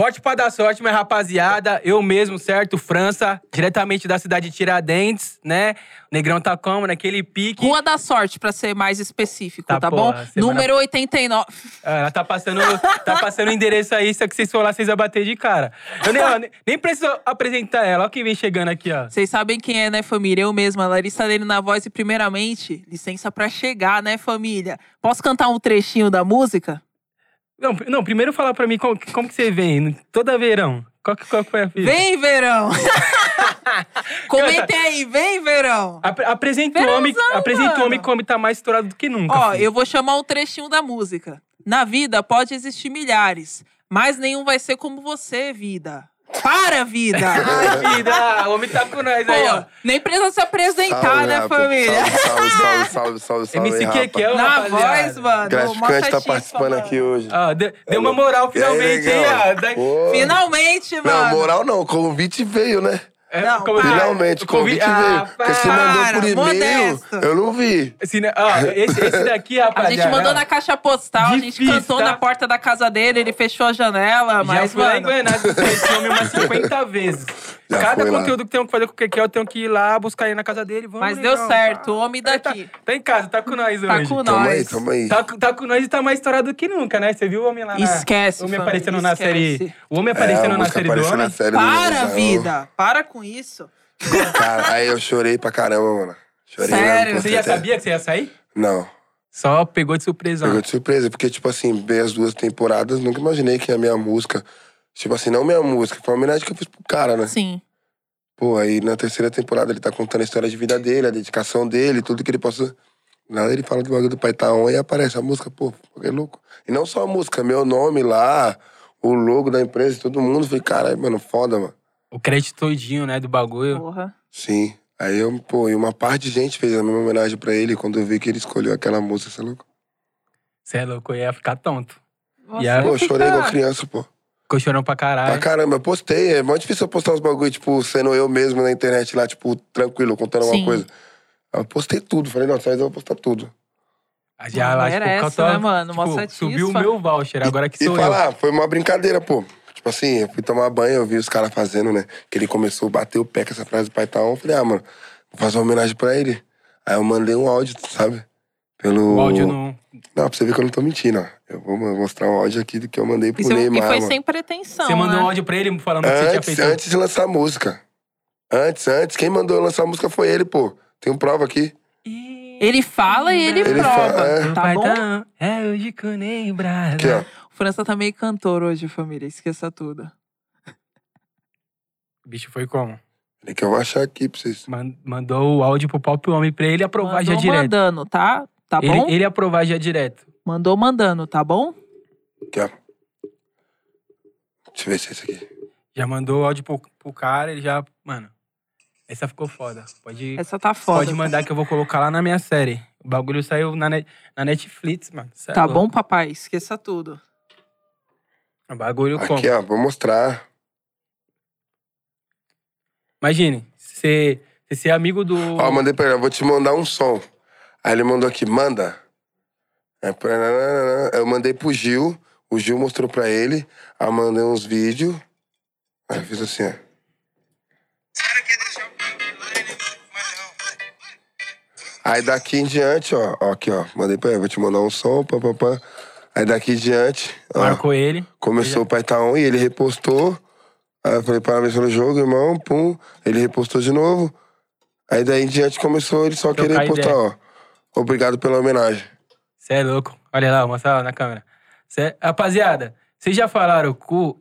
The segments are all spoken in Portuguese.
Forte pra dar sorte, minha rapaziada. Eu mesmo, certo? França, diretamente da cidade de Tiradentes, né? O Negrão tá como? Naquele pique. Rua da Sorte, pra ser mais específico, Tá, tá, porra, bom? semana- Número 89. Ah, Ela tá passando, tá passando o endereço aí, só que vocês for lá, vocês vão bater de cara. Eu nem, ó, nem, preciso apresentar ela. Ó quem vem chegando aqui, ó. Vocês sabem quem é, né, família? Eu mesma, Larissa Lene na voz. E primeiramente, licença pra chegar, né, família? Posso cantar um trechinho da música? Não, não primeiro fala pra mim como, como que você vem, toda verão. Qual que, qual que foi a fita? Vem, verão! Comentem aí, vem, verão! Apre- apresenta o homem, apresenta o homem como tá mais estourado do que nunca. Ó, filho. eu vou chamar um trechinho da música. Na vida pode existir milhares, mas nenhum vai ser como você, vida. Para, vida! Ai, vida, o homem tá com nós aí, ó. Nem precisa se apresentar, Salve, né, rapa. família? Salve, salve, salve, salve, salve, salve, MC rapa. Kekel, Na rapaziada. voz, mano. Gratificante estar chispa, participando mano. aqui hoje. Ó, deu, deu uma moral E aí, finalmente, hein? ó. Pô. Finalmente, Não, mano. moral não, o convite veio, né? É, Não, como- para. Finalmente, o convite Ah, veio. Porque você mandou por e-mail, eu não vi. Esse, ó, esse, esse daqui, A rapaziada. gente mandou na caixa postal, a gente Difícil, cantou tá? na porta da casa dele, ele fechou a janela, Já mas, fui lá em mano. Goiânia esse homem umas 50 vezes. Já Cada foi lá. conteúdo que tenho que fazer com o Kekel, eu tenho que ir lá buscar ele na casa dele. Vamos, Mas deu certo, o homem Tá, daqui. tá em casa, tá com nós Tá hoje. com Tamo aí, nós. tamo aí. Tá, com- tá com nós e tá mais estourado que nunca, né? Você viu o homem lá na... Esquece, O homem aparecendo na esquece. série... O homem aparecendo É, na série do apareceu homem. na série do Para, Museu. vida! Para com isso. Cara, aí eu chorei pra caramba, mano. Chorei Sério? mesmo, Você já até- sabia que você ia sair? Não. Só pegou de surpresa. Pegou de surpresa, porque, tipo assim, ver as duas temporadas, nunca imaginei que a minha música. Tipo assim, não minha música, foi uma homenagem que eu fiz pro cara, né? Sim. Pô, aí na terceira temporada ele tá contando a história de vida dele, a dedicação dele, tudo que ele passou. Nada ele fala do bagulho do Pai Taon e aparece a música, pô, é louco. E não só a música, meu nome lá, o logo da empresa, todo mundo. Falei, caralho, mano, foda, mano. O crédito todinho, né, do bagulho. Porra. Sim. Aí eu, pô, e uma parte de gente fez a mesma homenagem pra ele quando eu vi que ele escolheu aquela música, você é louco? Você é louco, eu ia ficar tonto. E aí? Pô, eu chorei igual criança, pô. Ficou chorando pra Pra caralho. caramba, eu postei. É muito difícil eu postar uns bagulho, tipo, sendo eu mesmo na internet lá, tipo, tranquilo, contando Sim. alguma coisa. Aí Eu postei tudo. Falei, não, só eu vou postar tudo. Aí Já lá, tipo, Merece, né, mano? Mó tipo, satisfa. subiu o meu voucher, agora que E sou eu. falar, foi uma brincadeira, pô. Tipo assim, eu fui tomar banho, eu vi os caras fazendo, né? Que ele começou a bater o pé com essa frase do Pai Taon. Eu falei, ah, mano, vou fazer uma homenagem pra ele. Aí eu mandei um áudio, sabe? Pelo. O áudio não... Não, pra você ver que eu não tô mentindo, ó. Eu vou mostrar um áudio aqui do que eu mandei pro Isso, e Neymar. foi mano. sem pretensão, Você mandou né? um áudio pra ele falando que você tinha Antes, feito... antes de lançar a música. Antes, antes. Quem mandou eu lançar a música foi ele, pô. Tem prova aqui. Ele fala e ele, Ele prova, fala, é. tá bom? É eu nem brasa. Aqui, ó. O França tá meio cantor hoje, família. Esqueça tudo. O bicho foi como? Peraí que eu vou achar aqui pra vocês. Man- Mandou o áudio pro próprio homem pra ele aprovar já Mandou direto. mandando, tá? Tá Ele, bom? ele aprovar já direto. Mandou mandando, tá bom? Aqui, ó. Deixa eu ver se é esse aqui. Já mandou o áudio pro, pro cara, ele já... Mano, essa ficou foda. Pode, Essa tá foda. pode mandar que eu vou colocar lá na minha série. O bagulho saiu na, net, na Netflix, mano. Cê é Tá louco. bom, papai? Esqueça tudo. O bagulho como? Aqui, ó. Vou mostrar. Imagine, você ser amigo do... Ó, mandei pra ele, eu vou te mandar um som. Aí ele mandou aqui, manda. Eu mandei pro Gil, o Gil mostrou pra ele, aí eu mandei uns vídeos. Aí eu fiz assim, ó. Aí daqui em diante, ó, ó, aqui, ó, mandei pra ele, vou te mandar um som, pá, pá, pá. Aí daqui em diante, ó, Marcou ele. começou o Pai Taon e ele repostou. Aí eu falei, parabéns pelo jogo, irmão, pum. Ele repostou de novo. Aí daí em diante começou ele só Trocar querer postar, ideia. ó. Obrigado pela homenagem. Você é louco. Olha lá, mostra lá na câmera. Cê... Rapaziada, vocês já falaram com o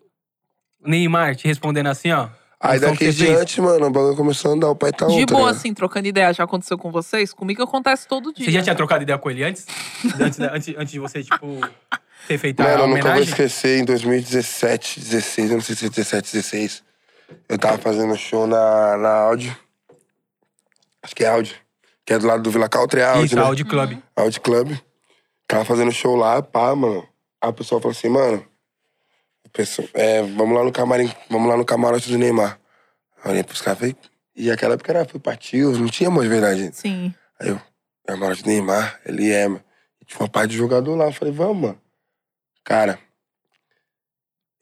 Neymar te respondendo assim, ó? Aí daqui que em diante, mano, o bagulho começou a andar, o pai tá De outro. boa, assim, trocando ideia. Já aconteceu com vocês? Comigo acontece todo dia. Você já tinha trocado ideia com ele antes? antes, da- antes, antes de você, tipo, ter feito a Mano, eu nunca vou homenagem? esquecer, em 2017, 16, eu não sei se é 17, 16. Eu tava fazendo show na, na áudio. Acho que é áudio. Que é do lado do Vila Country, áudio, Isso, né? Audi Club. Audi Club. Tava fazendo show lá, pá, mano. Aí o pessoal falou assim, mano. pessoal- é, vamos lá no camarim, vamos lá no camarote do Neymar. Aí eu olhei pros caras e falei, e aquela época era foi partiu, não tinha mais verdade. Sim. Aí eu, camarote do Neymar, ele é, mano. E tinha uma parte de jogador lá, eu falei, vamos, mano. Cara,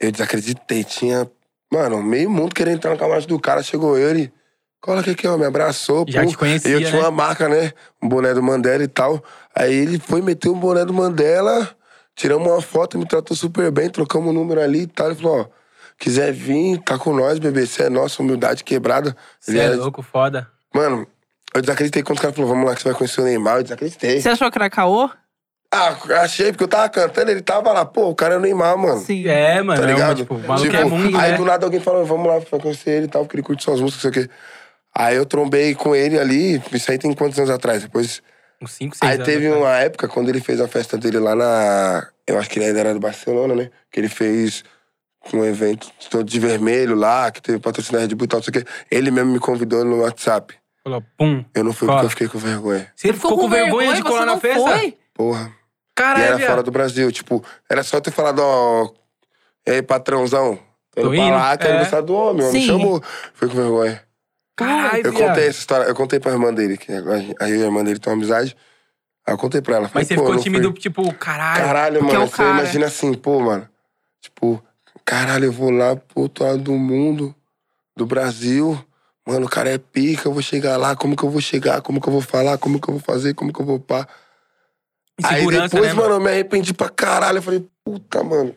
Eu desacreditei. Tinha, mano, meio mundo querendo entrar no camarote do cara. Chegou ele. Cola aqui, aqui, ó. Me abraçou. Já pum. te conhecia, E eu tinha né? uma marca, né? Um boné do Mandela e tal. Aí ele foi meter um boné do Mandela. Tiramos uma foto, me tratou super bem. Trocamos o número ali e tal. Ele falou, ó. Quiser vir, tá com nós, bebê. Você é nossa, humildade quebrada. Você é louco, foda. Mano, eu desacreditei quando o cara falou, vamos lá que você vai conhecer o Neymar. Eu desacreditei. Você achou que era caô? Ah, achei, porque eu tava cantando, ele tava lá, pô, o cara é o Neymar, mano. Sim. É, mano. Tá é ligado? tipo, o maluco Tipo, é mundo, aí né? do nada alguém falou, vamos lá pra conhecer ele e tal, porque ele curte suas músicas, não sei o quê. Aí eu trombei com ele ali, isso aí tem quantos anos atrás? Depois. Uns 5, 6 Aí anos. teve atrás. uma época, quando ele fez a festa dele lá na. Eu acho que ele ainda era do Barcelona, né? Que ele fez um evento todo de vermelho lá, que teve patrocínio da Red Bull e tal, não sei o quê. Ele mesmo me convidou no WhatsApp. Falou, pum. Eu não fui Cola. porque eu fiquei com vergonha. Você ficou com vergonha de você colar na não festa? Foi? Porra. E Caralho, era viado. fora do Brasil. Tipo, era só ter falado, ó. E aí, patrãozão? Tô indo pra lá, quero é. gostar do homem. O homem chamou. Foi com vergonha. Caralho, Eu viado. contei essa história, eu contei pra irmã dele, que agora aí eu e a irmã dele tem uma amizade. Aí eu contei pra ela. Falei, Mas você pô, ficou tímido, fui. tipo, caralho. Caralho, Porque mano. é o Você cara. imagina assim, pô, mano. Tipo, caralho, eu vou lá pro outro lado do mundo, do Brasil. Mano, o cara é pica, eu vou chegar lá, como que eu vou chegar, como que eu vou falar, como que eu vou fazer, como que eu vou pá. Aí Insegurança, depois, né, mano, eu me arrependi pra caralho. Eu falei, puta, mano.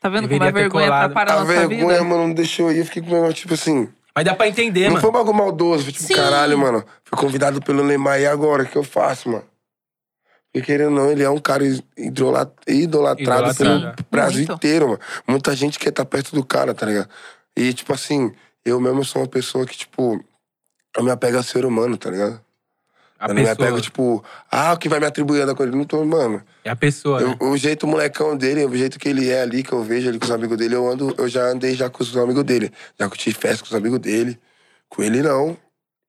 Tá vendo como a ter vergonha colado. atrapalha a A nossa vergonha, vida? mano, não deixou ir. Eu fiquei com vergonha, tipo assim. Mas dá pra entender, não mano. foi um bagulho maldoso. Foi tipo, Sim. caralho, mano. Fui convidado pelo Neymar e agora? O que eu faço, mano? Porque querendo ou não, ele é um cara idrola- idolatrado Idolatrado. pelo Brasil Muito. inteiro, mano. Muita gente quer estar perto do cara, tá ligado? E, tipo assim, eu mesmo sou uma pessoa que, tipo, eu me apego ao ser humano, tá ligado? A eu não me pessoa. apego, tipo, ah, o que vai me atribuir da coisa. Não tô, mano. É a pessoa, né? Eu- o jeito molecão dele, o jeito que ele é ali, que eu vejo ali com os amigos dele, eu ando, eu já andei já com os amigos dele. Já curti festa com os amigos dele. Com ele não.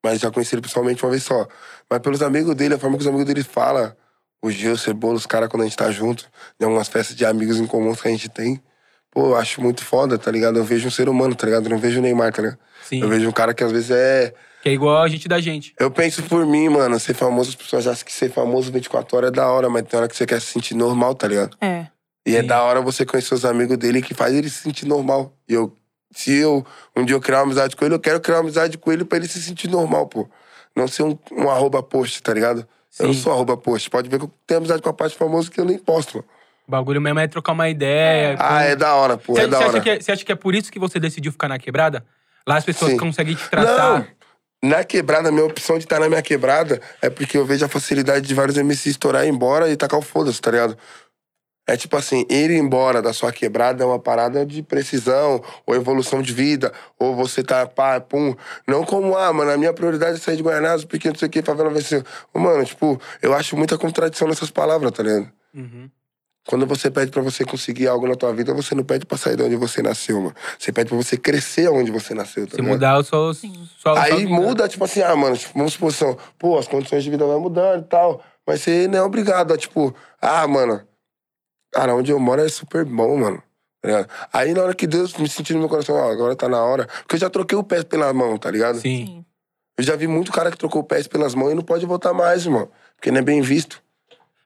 Mas já conheci ele pessoalmente uma vez só. Mas pelos amigos dele, a forma que os amigos dele falam, o Gil, o Cebola, os caras quando a gente tá junto, em algumas festas de amigos em comuns que a gente tem. Pô, eu acho muito foda, tá ligado? Eu vejo um ser humano, tá ligado? Eu não vejo o Neymar, tá ligado? Sim. Eu vejo um cara que às vezes é. Que é igual a gente da gente. Eu penso por mim, mano, ser famoso, as pessoas acham que ser famoso 24 horas é da hora, mas tem hora que você quer se sentir normal, tá ligado? É. E é Sim. da hora você conhecer os amigos dele que faz ele se sentir normal. E eu, se eu um dia eu criar uma amizade com ele, eu quero criar uma amizade com ele pra ele se sentir normal, pô. Não ser um, um arroba post, tá ligado? Eu não Sim. sou arroba post. Pode ver que eu tenho amizade com a parte famosa que eu nem posto, mano. O bagulho mesmo é trocar uma ideia. Ah, é da hora, pô. Você, é da você hora. acha que é, você acha que é por isso que você decidiu ficar na quebrada? Lá as pessoas Sim. conseguem te tratar. Não. Na quebrada, minha opção de estar na minha quebrada é porque eu vejo a facilidade de vários MCs estourar e ir embora e tacar o foda-se, tá ligado? É tipo assim, ir embora da sua quebrada é uma parada de precisão, ou evolução de vida, ou você tá, pá, pum. Não como, ah, mano, a minha prioridade é sair de Guaianazes, porque não sei o que, favela vai ser. Mano, tipo, eu acho muita contradição nessas palavras, tá ligado? Uhum. Quando você pede pra você conseguir algo na tua vida, você não pede pra sair de onde você nasceu, mano. Você pede pra você crescer onde você nasceu, tá Se ligado? mudar o seu. sua- sua Aí vida. muda, tipo assim, ah, mano, tipo, vamos supor, são, pô, as condições de vida vão mudando e tal. Mas você não é obrigado a, tipo, ah, mano, cara, onde eu moro é super bom, mano. tá ligado? Aí na hora que Deus me sentiu no meu coração, ó, agora tá na hora. Porque eu já troquei o pé pela mão, tá ligado? Sim. Sim. Eu já vi muito cara que trocou o pé pelas mãos e não pode voltar mais, irmão. Porque não é bem visto.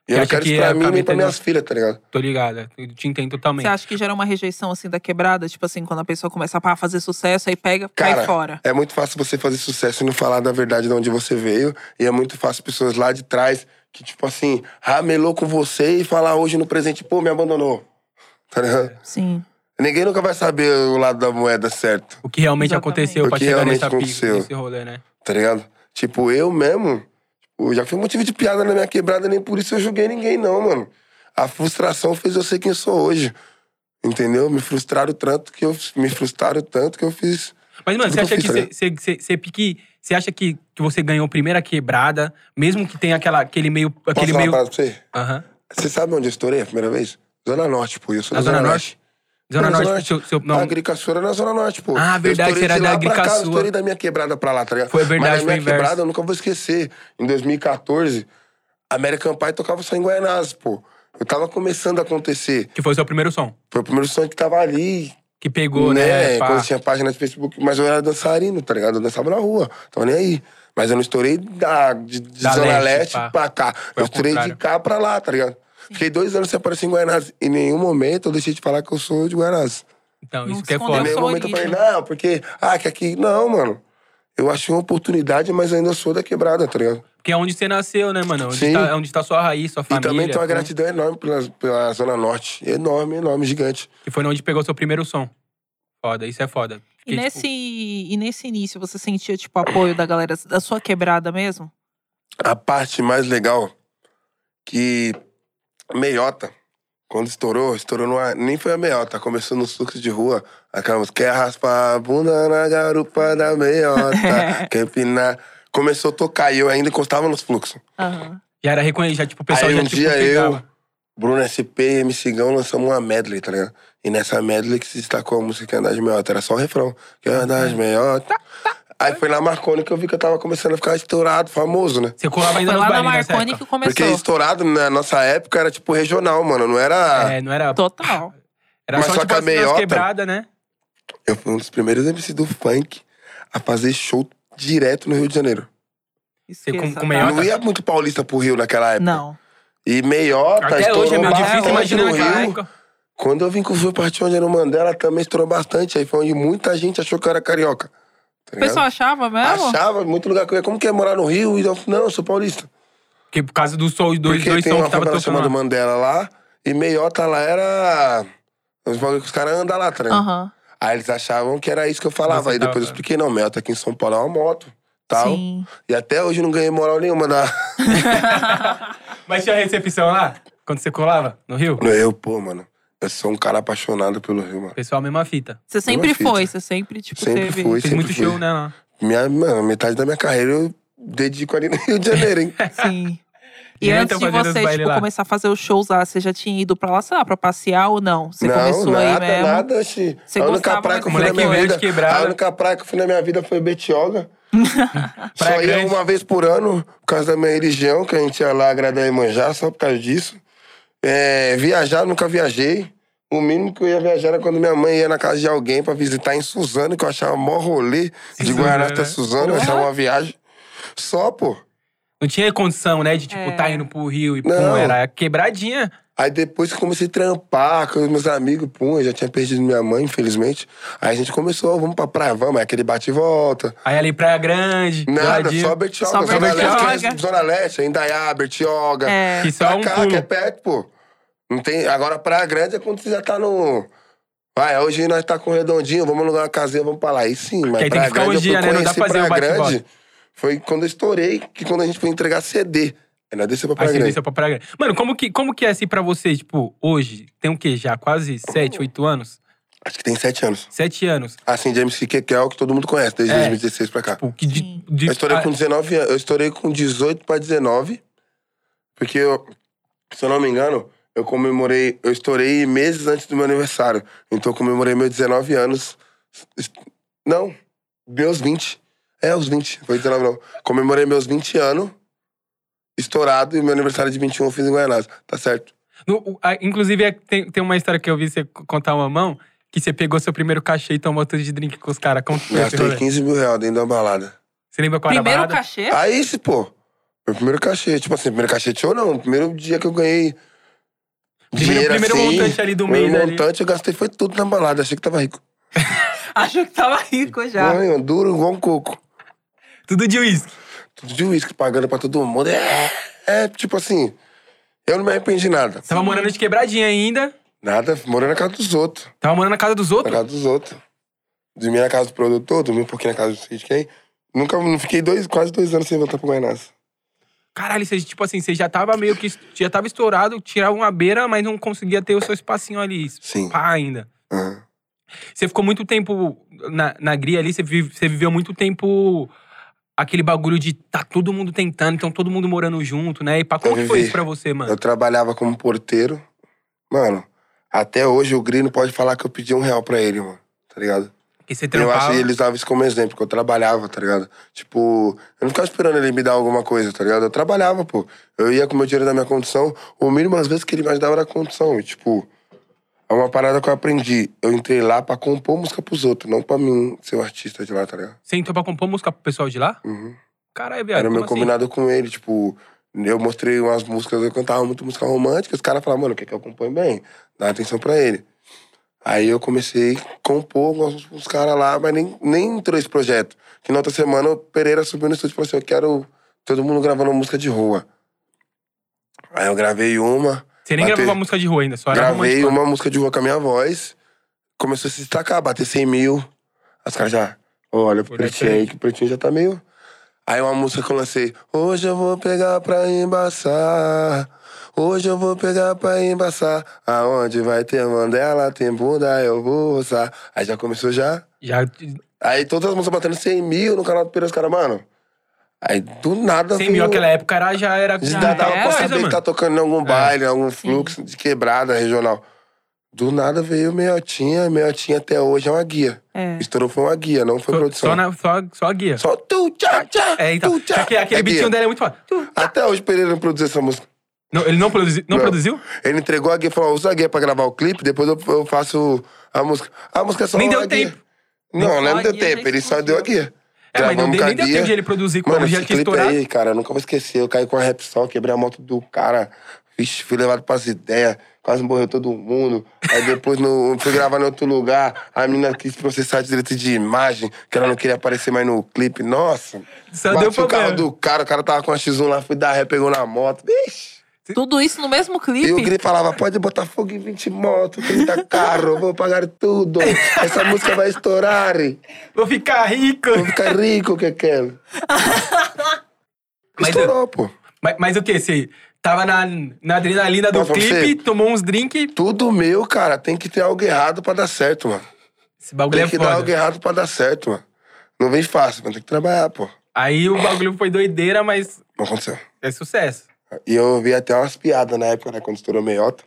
E eu não quero que isso pra é mim nem pra minhas filhas, tá ligado? Tô ligado. Eu te entendo totalmente. Você acha que gera uma rejeição assim da quebrada? Tipo assim, quando a pessoa começa a fazer sucesso, aí pega, Cara, cai fora. É muito fácil você fazer sucesso e não falar da verdade de onde você veio. E é muito fácil pessoas lá de trás que, tipo assim, ramelou com você e falar hoje no presente, pô, me abandonou. Tá ligado? Sim. Ninguém nunca vai saber o lado da moeda certo, O que realmente Exatamente. aconteceu O pra que chegar realmente nessa aconteceu. nesse rolê, né? tá ligado? Tipo, eu mesmo, tipo, já fui motivo de piada na minha quebrada, nem por isso eu julguei ninguém, não, mano. A frustração fez eu ser quem eu sou hoje. Entendeu? Me frustraram tanto que eu. Me frustraram tanto que eu fiz. Mas, mano, você acha que eu você, você, pique- você acha que, que você ganhou a quebrada, mesmo que tenha aquela, aquele meio. Posso Aquele falar meio. parada pra você? Aham. Você sabe onde eu estourei a primeira vez? Zona Norte, pô. Eu sou Na da Zona Norte? Zona Não, Norte, seu, seu, não, A Agricaçura é na Zona Norte, pô. Ah, verdade, era de da pra Agricaçua. Eu estourei da minha quebrada pra lá, tá ligado? Foi verdade, Mas na minha inverso. quebrada, eu nunca vou esquecer. Em 2014, American Pie tocava só em Guaianazes, pô. Eu tava começando a acontecer. que foi o seu primeiro som. Foi o primeiro som que tava ali, Que pegou, né? pá. Quando tinha página de Facebook. Mas eu era dançarino, tá ligado? Eu dançava na rua. Tava nem aí. Mas eu não estourei da, de, de Da Zona leste, Leste pá. pra cá. Foi eu estourei de contrário. cá pra lá, tá ligado? Fiquei dois anos sem aparecer em Guaianazes. Em nenhum momento eu deixei de falar que eu sou de Guaianazes. Então, Não isso que é escondeu Em foda. nenhum momento eu falei, não, porque. Ah, que aqui. Não, mano. Eu achei uma oportunidade, mas ainda sou da quebrada, tá ligado? Porque é onde você nasceu, né, mano? Onde Sim. tá, é onde tá sua raiz, sua E família. também tem uma gratidão enorme pela, pela Zona Norte. Enorme, enorme, gigante. E foi onde pegou seu primeiro som. Foda, isso é foda. E Porque, nesse, tipo, e nesse início, você sentia, tipo, apoio da galera da sua quebrada mesmo? A parte mais legal que meiota, quando estourou, estourou numa. Nem foi a meiota, começou nos fluxos de rua. Aquela música, quer raspar a bunda na garupa da meiota, quer empinar. Começou a tocar e eu ainda encostava nos fluxos. Aham. já era reconhecido, já, tipo, o pessoal Aí já um tipo, dia pegava. eu, Bruno SP e MC Gão lançamos uma medley, tá ligado? E nessa medley que se destacou a música que é Andar de Meiota, era só o refrão. Que é Andar de Meiota. Aí foi na Marconi que eu vi que eu tava começando a ficar estourado, famoso, né? Você colava ainda Foi lá na Marconi que começou. Porque estourado na nossa época era tipo regional, mano. Não era. É, não era... Total. Era Mas só, só tipo, que a meiota- quebradas, né? Eu fui um dos primeiros MC do funk a fazer show direto no Rio de Janeiro. Esqueça, com- com meiota? Não ia muito paulista pro Rio naquela época. Não. E meiota, Até hoje é meio estourou difícil, bastante imagina no naquela Rio. época. Quando eu vim com o Fui Partir Onde era o Mandela, também estourou bastante. Aí foi onde muita gente achou que eu era carioca. Tá O pessoal achava mesmo? Achava, muito lugar que eu ia. Como que é morar no Rio? E eu não, eu sou paulista. Porque por causa dos dois, dois, Porque dois tem sons uma que tava tocando chamada lá. Mandela lá. E meiota lá era... Os bagulho que os caras andam lá, tá ligado? Aham. Aí eles achavam que era isso que eu falava. Você Aí depois tava- eu expliquei, não, meiota aqui em São Paulo é uma moto. Tal. Sim. E até hoje eu não ganhei moral nenhuma da... Mas tinha recepção lá? Quando você colava no Rio? Eu, pô, mano. Eu sou um cara apaixonado pelo Rio, mano. Pessoal, mesma fita. Você sempre fita. foi, você sempre, tipo, Sempre teve. fui. Fez sempre muito fui. show, né? lá. Minha, mano, metade da minha carreira eu dedico ali no Rio de Janeiro, hein? Sim. E antes de fazendo os você, tipo, lá. começar a fazer os shows lá, você já tinha ido pra lá, sei lá, pra passear ou não? Você não, começou nada, aí mesmo? nada, xi. Você a única gostava, praia que eu fui na moleque minha vida. A única praia que eu fui na minha vida foi Betioga. Só ia Grande. uma vez por ano, por causa da minha religião, que a gente ia lá agradar e manjar, só por causa disso. É, viajar, nunca viajei. O mínimo que eu ia viajar era quando minha mãe ia na casa de alguém pra visitar em Suzano, que eu achava mó rolê de Suzano, Guaraná até né? Suzano, eu achava uma viagem. Só, pô. Não tinha condição, né? De, tipo, É. tá indo pro Rio e pum, Não. era quebradinha. Aí depois que comecei a trampar com os meus amigos, pum, eu já tinha perdido minha mãe, infelizmente. Aí a gente começou, vamos pra praia, vamos, é aquele bate e volta. Aí ali Praia Grande, Nada, só Bertioga. Só Zona Bertioga. Leste, que é Zona Leste, Indaiá, Bertioga. É. Que só Pra um cá, pulo. que é perto, pô. Não tem... Agora, Praia Grande é quando você já tá no... Vai, hoje nós tá com redondinho, vamos alugar uma casinha, vamos pra lá. Aí sim, mas Praia Grande, um dia, eu fui né? Conhecer Praia Grande, foi quando eu estourei, que quando a gente foi entregar CD. Aí nós descemos pra Aí Praia você Grande. desceu pra Praia Grande. Mano, como que, como que é assim pra você, tipo, hoje? Tem o quê? Já quase 7, 8 anos? Acho que tem sete anos. 7 anos. Assim, de MC Kekel, que todo mundo conhece, desde É. 2016 pra cá. Tipo, que de, de- Eu estourei com 19 anos. Eu estourei com 18 pra 19. Porque eu, se eu não me engano, eu comemorei. Eu estourei meses antes do meu aniversário. Então eu comemorei meus 19 anos. Não, meus 20. É, os 20. Foi 19, não. Comemorei meus 20 anos. Estourado, e meu aniversário de 21 eu fiz em Guianás. Tá certo? no- ah, inclusive, é- tem, tem uma história que eu vi você contar uma mão, que você pegou seu primeiro cachê e tomou tudo de drink com os caras. Conta pra esse Gastei rolê. 15 mil reais dentro da balada. Você lembra qual era a Primeiro balada? cachê? Aí, se, pô. Meu primeiro cachê. Tipo assim, primeiro cachê de show não. Primeiro dia que eu ganhei. Primeiro- dinheiro primeiro assim, montante ali do primeiro mês ali. montante eu gastei foi tudo na balada. Achei que tava rico. Achou que tava rico já. Mãe, duro igual um coco. Tudo de uísque. De uísque, pagando pra todo mundo. É, é, tipo assim, eu não me arrependi de nada. Tava morando de quebradinha ainda. Nada, morando na casa dos outros. Tava morando na casa dos Na outros. casa dos outros. Dormi na casa do produtor, dormi um pouquinho na casa do sei de quem. Nunca, não fiquei dois, quase dois anos sem voltar pro Guaianás. Caralho, você, tipo assim, você já tava meio que. Já tava estourado, tirava uma beira, mas não conseguia ter o seu espacinho ali. Sim. Pá, ainda. Aham. Você ficou muito tempo na, na gria ali, você, vive- você viveu muito tempo aquele bagulho de tá todo mundo tentando, então todo mundo morando junto, né? E pá, como Eu que foi isso pra você, mano? Eu trabalhava como porteiro. Mano, até hoje o Gri não pode falar que eu pedi um real pra ele, mano. Tá ligado? Porque você Eu trampava. acho que ele usava isso como exemplo, que eu trabalhava, tá ligado? Tipo, eu não ficava esperando ele me dar alguma coisa, tá ligado? Eu trabalhava, pô. Eu ia com o meu dinheiro da minha condição, o mínimo às vezes que ele me ajudava era a condição. E, tipo, é uma parada que eu aprendi. Eu entrei lá pra compor música pros outros, não pra mim ser o artista de lá, tá ligado? Você entrou pra compor música pro pessoal de lá? Uhum. Caralho, viado. Era o meu assim? combinado com ele, tipo, eu mostrei umas músicas, eu cantava muito música romântica, os caras falavam, mano, quer que eu acompanhe bem? Dá atenção pra ele. Aí eu comecei a compor com uns caras lá, mas nem, nem entrou esse projeto. Que na outra semana o Pereira subiu no estúdio e falou assim: Eu quero todo mundo gravando música de rua. Aí eu gravei uma. Você nem Bater- gravava música de rua ainda, só era Gravei uma música de rua com a minha voz. Começou a se destacar, bater 100 mil. Os caras já, olha pro Pretinho aí, que o Pretinho já tá meio... Aí uma música que eu lancei. Hoje eu vou pegar pra embaçar. Hoje eu vou pegar pra embaçar. Aonde vai ter Mandela, tem bunda, eu vou roçar. Aí já começou já. Já, Aí todas as músicas batendo 100 mil no canal do Pereira, os caras, mano. Aí do nada 100 mil naquela época era, já era. já dava era, pra saber que tá tocando em algum É. baile, em algum fluxo de quebrada regional. Do nada veio Meiotinha, Meiotinha até hoje é uma guia. É. Estourou foi uma guia, não foi Só, produção. só, na, só, só a guia. Só tu, tchá, tchá, É, então. tu, tchá. Aquele, aquele É beatinho dele é muito foda. Até hoje o Pereira não produziu essa música. Não, ele não, produzi, não, Não. produziu? Ele entregou a guia e falou: usa a guia pra gravar o clipe, depois eu, eu faço a música. A música é só Nem uma deu guia. tempo. Não, Só não a deu tempo, ele só deu a guia. É, mas não deu, nem deu tempo de ele produzir, Mano, já esse clipe estourado. aí, cara, eu nunca vou esquecer. Eu caí com a Repsol, quebrei a moto do cara. Vixe, fui levado pras ideias. Quase morreu todo mundo. Aí depois no, fui gravar em outro lugar. A menina quis processar direito de imagem, que ela não queria aparecer mais no clipe. Nossa. Só bati deu o carro problema. do cara, o cara tava com a X1 lá, fui dar ré, pegou na moto. Vixe. Tudo isso no mesmo E o clipe? Gri falava, pode botar fogo em 20 motos, 30 carros, vou pagar tudo. Essa música vai estourar. Vou ficar rico. Vou ficar rico, que quero. Mas Estourou, pô. Mas, mas o que? Você tava na, na adrenalina do clipe, você? tomou uns drinks. Tudo meu, cara, tem que ter algo errado pra dar certo, mano. Esse bagulho Tem é que dar algo foda. errado pra dar certo, mano. Não vem fácil, mas tem que trabalhar, pô. Aí o bagulho foi doideira, mas Não aconteceu. é sucesso. E eu vi até umas piadas na época, né, quando estourou meiota.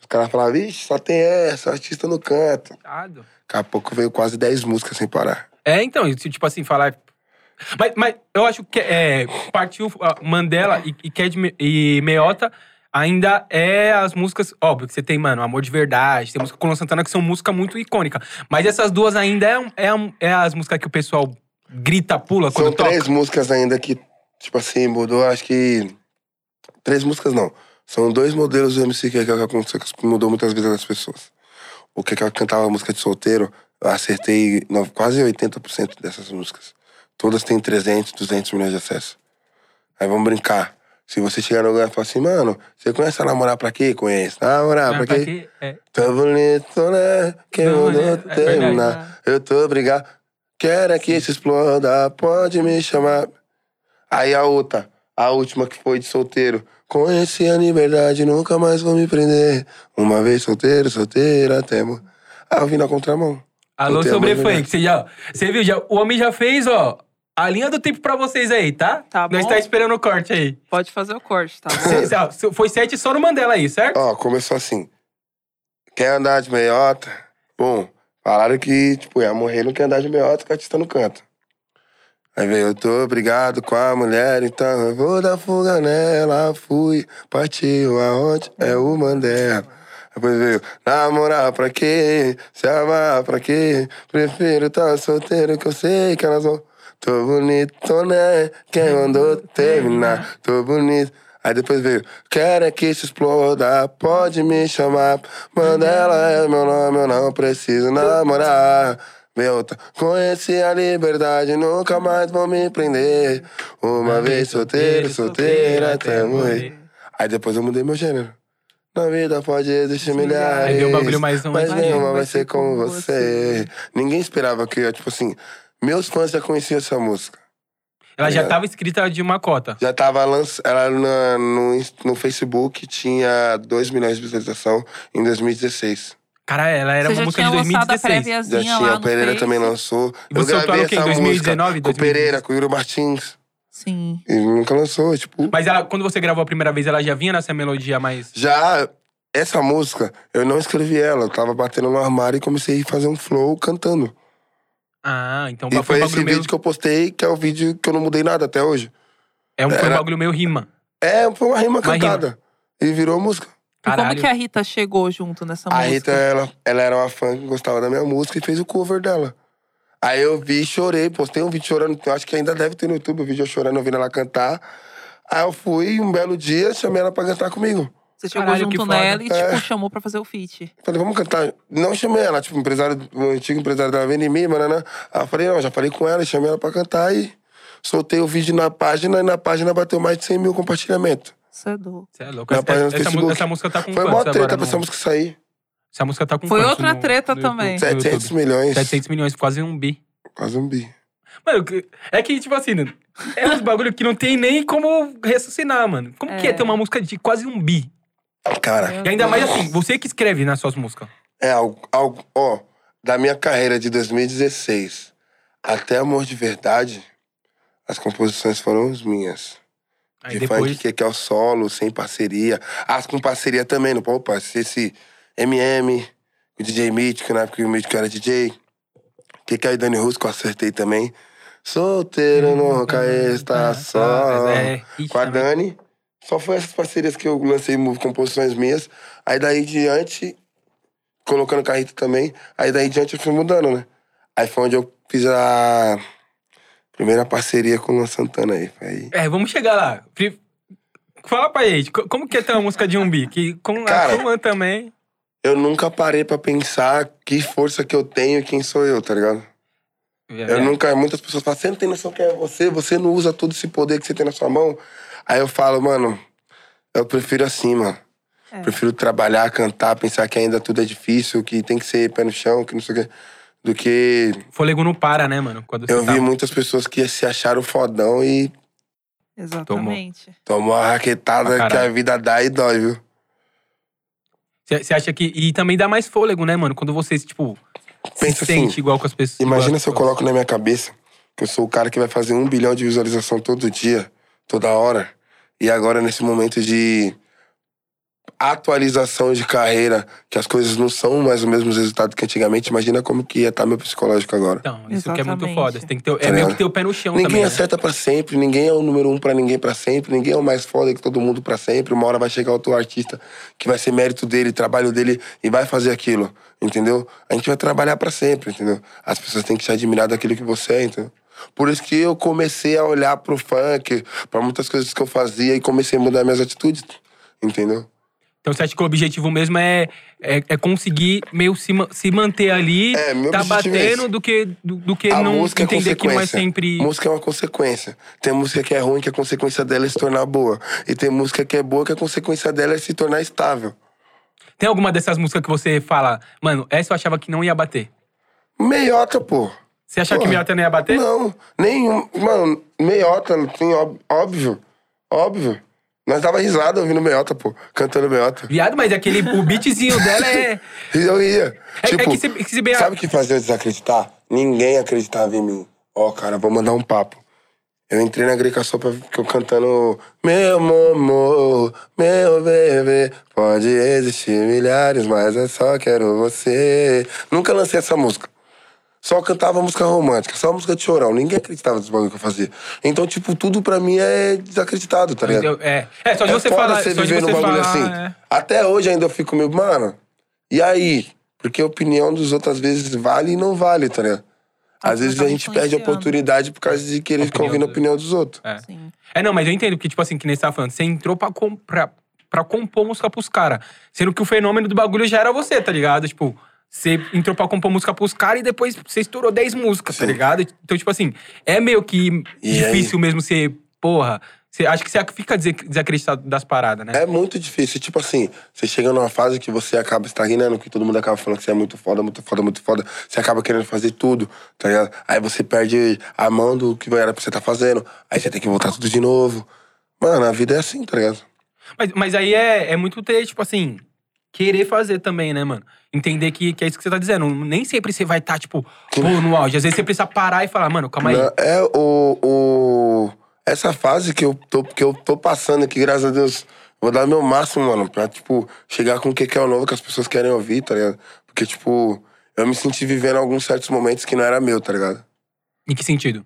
Os caras falavam, vixe, só tem essa, artista no canto. Cuidado. Daqui a pouco veio quase 10 músicas sem parar. É, então, tipo assim, falar. Mas, mas eu acho que é, partiu Mandela e, e, Cad Me- e Meota ainda é as músicas. Óbvio que você tem, mano, Amor de Verdade, tem música com o Santana que são músicas muito icônicas. Mas essas duas ainda é, é, é as músicas que o pessoal grita, pula quando São toca. três músicas ainda que, tipo assim, mudou, acho que. Três músicas não. São dois modelos do MC que, é que mudou muitas vidas das pessoas. O que, que eu cantava música de solteiro, eu acertei quase 80% dessas músicas. Todas têm 300, 200 milhões de acessos. Aí vamos brincar. Se você chegar no lugar e falar assim, mano, você conhece a namorar pra quê? Conhece. Namorar pra pra quê? quê? É. Tá bonito, né? Quem mandou é- é terminar? verdade. Eu tô obrigado. Quero é que se exploda, pode me chamar. Aí a outra, a última que foi de solteiro. Conheci a liberdade, nunca mais vou me prender. Uma vez solteiro, solteira, até mo- Aí eu vim na contramão. Alô, Solteiro, sobre funk. Você, já, você viu? Já, o homem já fez, ó, a linha do tempo pra vocês aí, tá? Tá Nós bom. tá esperando o corte aí. Pode fazer o corte, tá bom? Foi sete só no Mandela aí, certo? Ó, começou assim. Quer andar de meiota? Bom, falaram que, tipo, ia morrer, não quer andar de meiota, que o artista não canta. Aí veio, eu tô brigado com a mulher, então eu vou dar fuga nela. Fui, partiu aonde é o Mandela. Depois veio, namorar pra quê? Se amar pra quê? Prefiro tá solteiro que eu sei que elas vão. Tô bonito, né? Quem mandou terminar? Tô bonito. Aí depois veio, quero é que se exploda, pode me chamar. Mandela é meu nome, eu não preciso namorar. Outra, conheci a liberdade, nunca mais vou me prender. Uma vez solteiro, solteira até morrer. Aí depois eu mudei meu gênero. Na vida pode existir milhares. Aí deu bagulho mais um- Mas nenhuma vai ser como como você. Ninguém esperava que eu, tipo assim, meus fãs já conheciam essa música. Ela já É. tava escrita de uma cota. Já tava lançando. Ela na- no, no Facebook tinha 2 milhões de visualização em 2016. Cara, ela era Você uma já música tinha de lançado a 2016. Já tinha, lá o Pereira também lançou. E quê? Em essa 2019, música com o 2020? Pereira, com o Yuri Martins. Sim. E nunca lançou, tipo. Mas ela, quando você gravou a primeira vez, ela já vinha nessa melodia mais. Já essa música, eu não escrevi ela. Eu tava batendo no armário e comecei a fazer um flow cantando. Ah, então E foi foi um esse meio. vídeo que eu postei, que é o vídeo que eu não mudei nada até hoje. É um, foi um era- bagulho meio rima. É, foi uma rima Uma rima. cantada. E virou música. E como Caralho. que a Rita chegou junto nessa A música? Rita, ela, ela era uma fã que gostava da minha música e fez o cover dela. Aí eu vi e chorei, postei um vídeo chorando, eu acho que ainda deve ter no YouTube o vídeo eu chorando, ouvindo ela cantar. Aí eu fui, um belo dia, chamei ela pra cantar comigo. Você chegou Caralho, junto foda. nela e, É. tipo, chamou pra fazer o feat. Falei, vamos cantar. Não chamei ela, tipo, o empresário, o antigo empresário dela vem em mim, mano. né? Aí eu falei, não, já falei com ela, chamei ela pra cantar e soltei o vídeo na página e na página bateu mais de 100 mil compartilhamentos. Você é doido. Você é louco. Na Essa, página essa, Facebook. essa música tá com Foi mó treta pra no- essa música sair. Essa música tá com Foi outra no- treta no YouTube? também. No 700 YouTube? milhões. 700 milhões, quase um bi. Quase um bi. Mano, que- é que, tipo assim, é uns bagulho que não tem nem como raciocinar, mano. Como que é É. ter uma música de quase um bi? Cara, E ainda mais assim, você que escreve nas suas músicas. é algo, algo, ó, da minha carreira de 2016 até Amor de Verdade, as composições foram as minhas. Aí de depois. funk que, que é o solo, sem parceria. As com parceria também, não pode esse MM, o DJ Mítico, na época que o Mítico era DJ. Que que aí Dani Russo que eu acertei também. Solteiro nunca está só. Mas é, ixi, Com a. Dani. Só foi essas parcerias que eu lancei composições minhas. Aí daí em diante, colocando Carrito também. Aí daí em diante eu fui mudando, né? Aí foi onde eu fiz a primeira parceria com o Luan Santana aí. Foi aí. É, vamos chegar lá. Fala pra gente, co- como que é ter uma música de um bi? Que com Cara, a também. Eu nunca parei pra pensar que força que eu tenho e quem sou eu, tá ligado? É, Eu nunca. Muitas pessoas falam, você não tem noção quem é você, você não usa todo esse poder que você tem na sua mão. Aí eu falo, mano, eu prefiro assim, mano. É. Prefiro trabalhar, cantar, pensar que ainda tudo é difícil, que tem que ser pé no chão, que não sei o quê. Do que Fôlego não para, né, mano? Eu tá... vi muitas pessoas que se acharam fodão e Exatamente. tomou uma Pra raquetada que caralho. a vida dá e dói, viu? Você acha que. E também dá mais fôlego, né, mano? Quando você, tipo, Pensa se assim, sente igual com as pessoas. Imagina se eu as pessoas. coloco na minha cabeça que eu sou o cara que vai fazer um bilhão de visualização todo dia, toda hora. E agora, nesse momento de atualização de carreira, que as coisas não são mais o mesmo resultado que antigamente, imagina como que ia estar meu psicológico agora. Então, isso que é muito Exatamente. foda. Você tem que ter, é Tá meio que ter o pé no chão Ninguém também. né? acerta pra sempre, ninguém é o número um pra ninguém pra sempre, ninguém é o mais foda que todo mundo pra sempre. Uma hora vai chegar outro artista que vai ser mérito dele, trabalho dele e vai fazer aquilo, entendeu? A gente vai trabalhar pra sempre, entendeu? As pessoas têm que se admirar daquilo que você é, entendeu? Por isso que eu comecei a olhar pro funk, pra muitas coisas que eu fazia e comecei a mudar minhas atitudes, entendeu? Então você acha que o objetivo mesmo é, é, é conseguir meio se, se manter ali, É, tá é batendo, esse. do que, do, do que A não é entender que não é sempre. Música é uma consequência. Tem música que é ruim, que a consequência dela é se tornar boa. E tem música que é boa, que a consequência dela é se tornar estável. Tem alguma dessas músicas que você fala, mano, essa eu achava que não ia bater? Meiota, pô. Você achava que. Miata não ia bater? Não, nenhum. Mano, meiota, tem óbvio. Óbvio. Nós dava risada ouvindo meiota, pô. Cantando meiota. Viado, mas aquele, o beatzinho dela é. Eu ia. É- é tipo, que se- que se bem- sabe o que fazia eu desacreditar? Ninguém acreditava em mim. Ó, cara, vou mandar um papo. Eu entrei na Greca só pra ficar cantando Meu momô, meu bebê Pode existir milhares, mas eu só quero você Nunca lancei essa música Só cantava música romântica, só música de chorão Ninguém acreditava nos bagulho que eu fazia Então, tipo, tudo pra mim é desacreditado, tá ligado? É. é, só de é você foda falar. você só de viver você num bagulho falar, assim. é. Até hoje ainda eu fico meio, mano, e aí? Porque a opinião dos outros às vezes vale e não vale, tá ligado? Às vezes tá a gente perde a oportunidade por causa de querer ficar ouvindo a opinião dos outros. É. Sim. É, não, mas eu entendo que, tipo assim, que nem você tava falando, você entrou pra, pra compor música pros caras. Sendo que o fenômeno do bagulho já era você, tá ligado? Tipo, você entrou pra compor música pros caras e depois você estourou 10 músicas, tá Sim. ligado? Então, tipo assim, é meio que E difícil mesmo ser, porra. Você, acho que você fica desacreditado das paradas, né? É muito difícil. Tipo assim, você chega numa fase que você acaba estagnando, que todo mundo acaba falando que você é muito foda, muito foda, muito foda. Você acaba querendo fazer tudo, tá ligado? Aí você perde a mão do que era pra você estar fazendo. Aí você tem que voltar tudo de novo. Mano, a vida é assim, tá ligado? Mas, mas aí é, é muito ter, tipo assim, querer fazer também, né, mano? Entender que, que é isso que você tá dizendo. Nem sempre você vai estar, tipo, pô, no auge. Às vezes você precisa parar e falar, mano, calma aí. Não, É o, o. Essa fase que eu, tô, que eu tô passando aqui, graças a Deus, vou dar meu máximo, mano, pra, tipo, chegar com o que é o novo que as pessoas querem ouvir, tá ligado? Porque, tipo, eu me senti vivendo alguns certos momentos que não era meu, tá ligado? Em que sentido?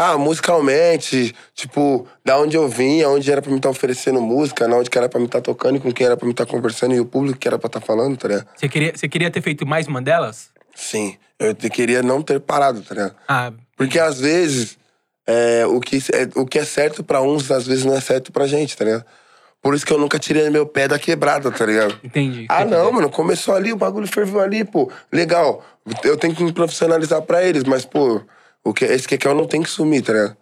Ah, musicalmente, tipo, da onde eu vim, aonde era pra me estar oferecendo música, na onde que era pra me estar tocando e com quem era pra me estar conversando e o público que era pra estar falando, tá ligado? Você queria, você queria ter feito mais uma delas? Sim, eu te- queria não ter parado, tá ligado? Ah, Porque às vezes, é, o, que é, o que é certo pra uns, às vezes não é certo pra gente, tá ligado? Por isso que eu nunca tirei meu pé da quebrada, tá ligado? Entendi. Ah, não, mano, começou ali, o bagulho ferveu ali, pô. Legal. Eu tenho que me profissionalizar pra eles, mas, pô, o que, esse que é eu não tem que sumir, tá ligado?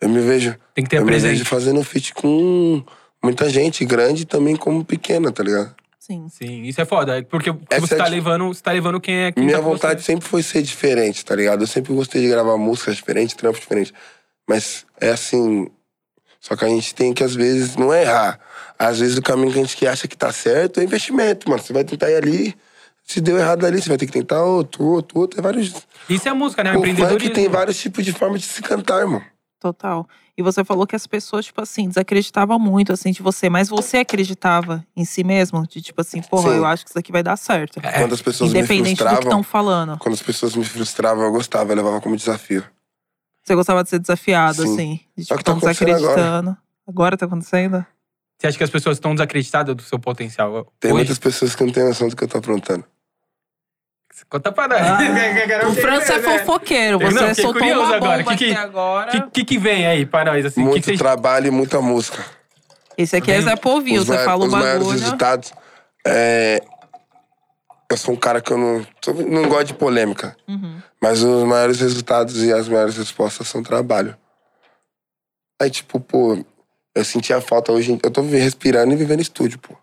Eu me vejo. Tem que ter eu me presente. vejo fazendo feat com muita gente, grande e também como pequena, tá ligado? Sim. Sim, isso é foda. Porque Essa você é tá de- levando, você tá levando quem é quem Minha tá vontade você. sempre foi ser diferente, tá ligado? Eu sempre gostei de gravar músicas diferentes, trampos diferentes. Mas é assim. Só que a gente tem que, às vezes, não errar. Às vezes o caminho que a gente que acha que tá certo é investimento, mano. Você vai tentar ir ali. Se deu errado ali, você vai ter que tentar outro, outro, outro. Tem vários. Isso é música, né? O funk tem vários tipos de forma de se cantar, irmão. Total. E você falou que as pessoas, tipo assim, desacreditavam muito, assim, de você. Mas você acreditava em si mesmo? De tipo assim, porra, Sim. eu acho que isso aqui vai dar certo. É. Quando as pessoas me Independente do que estão frustravam, falando. quando as pessoas me frustravam, eu gostava, eu levava como desafio. Você gostava de ser desafiado, Sim. assim. De É tipo, que tá estão acontecendo desacreditando. Agora. tá acontecendo? Você acha que as pessoas estão desacreditadas do seu potencial? Tem Hoje? muitas pessoas que não têm noção do que eu tô aprontando. Conta pra nós. O França é fofoqueiro. Não, Você fiquei soltou uma agora. bomba Que que- aqui agora. O que, que, que vem aí pra nós? Assim? Muito que que vocês- trabalho e muita música. Esse aqui é. Zé Povil. Os Você fala o os maiores bagulho. resultados. É... Eu sou um cara que eu não, não gosto de polêmica. Uhum. Mas os maiores resultados e as maiores respostas são trabalho. Aí, tipo, pô, eu senti a falta hoje. Eu tô respirando e vivendo estúdio, pô.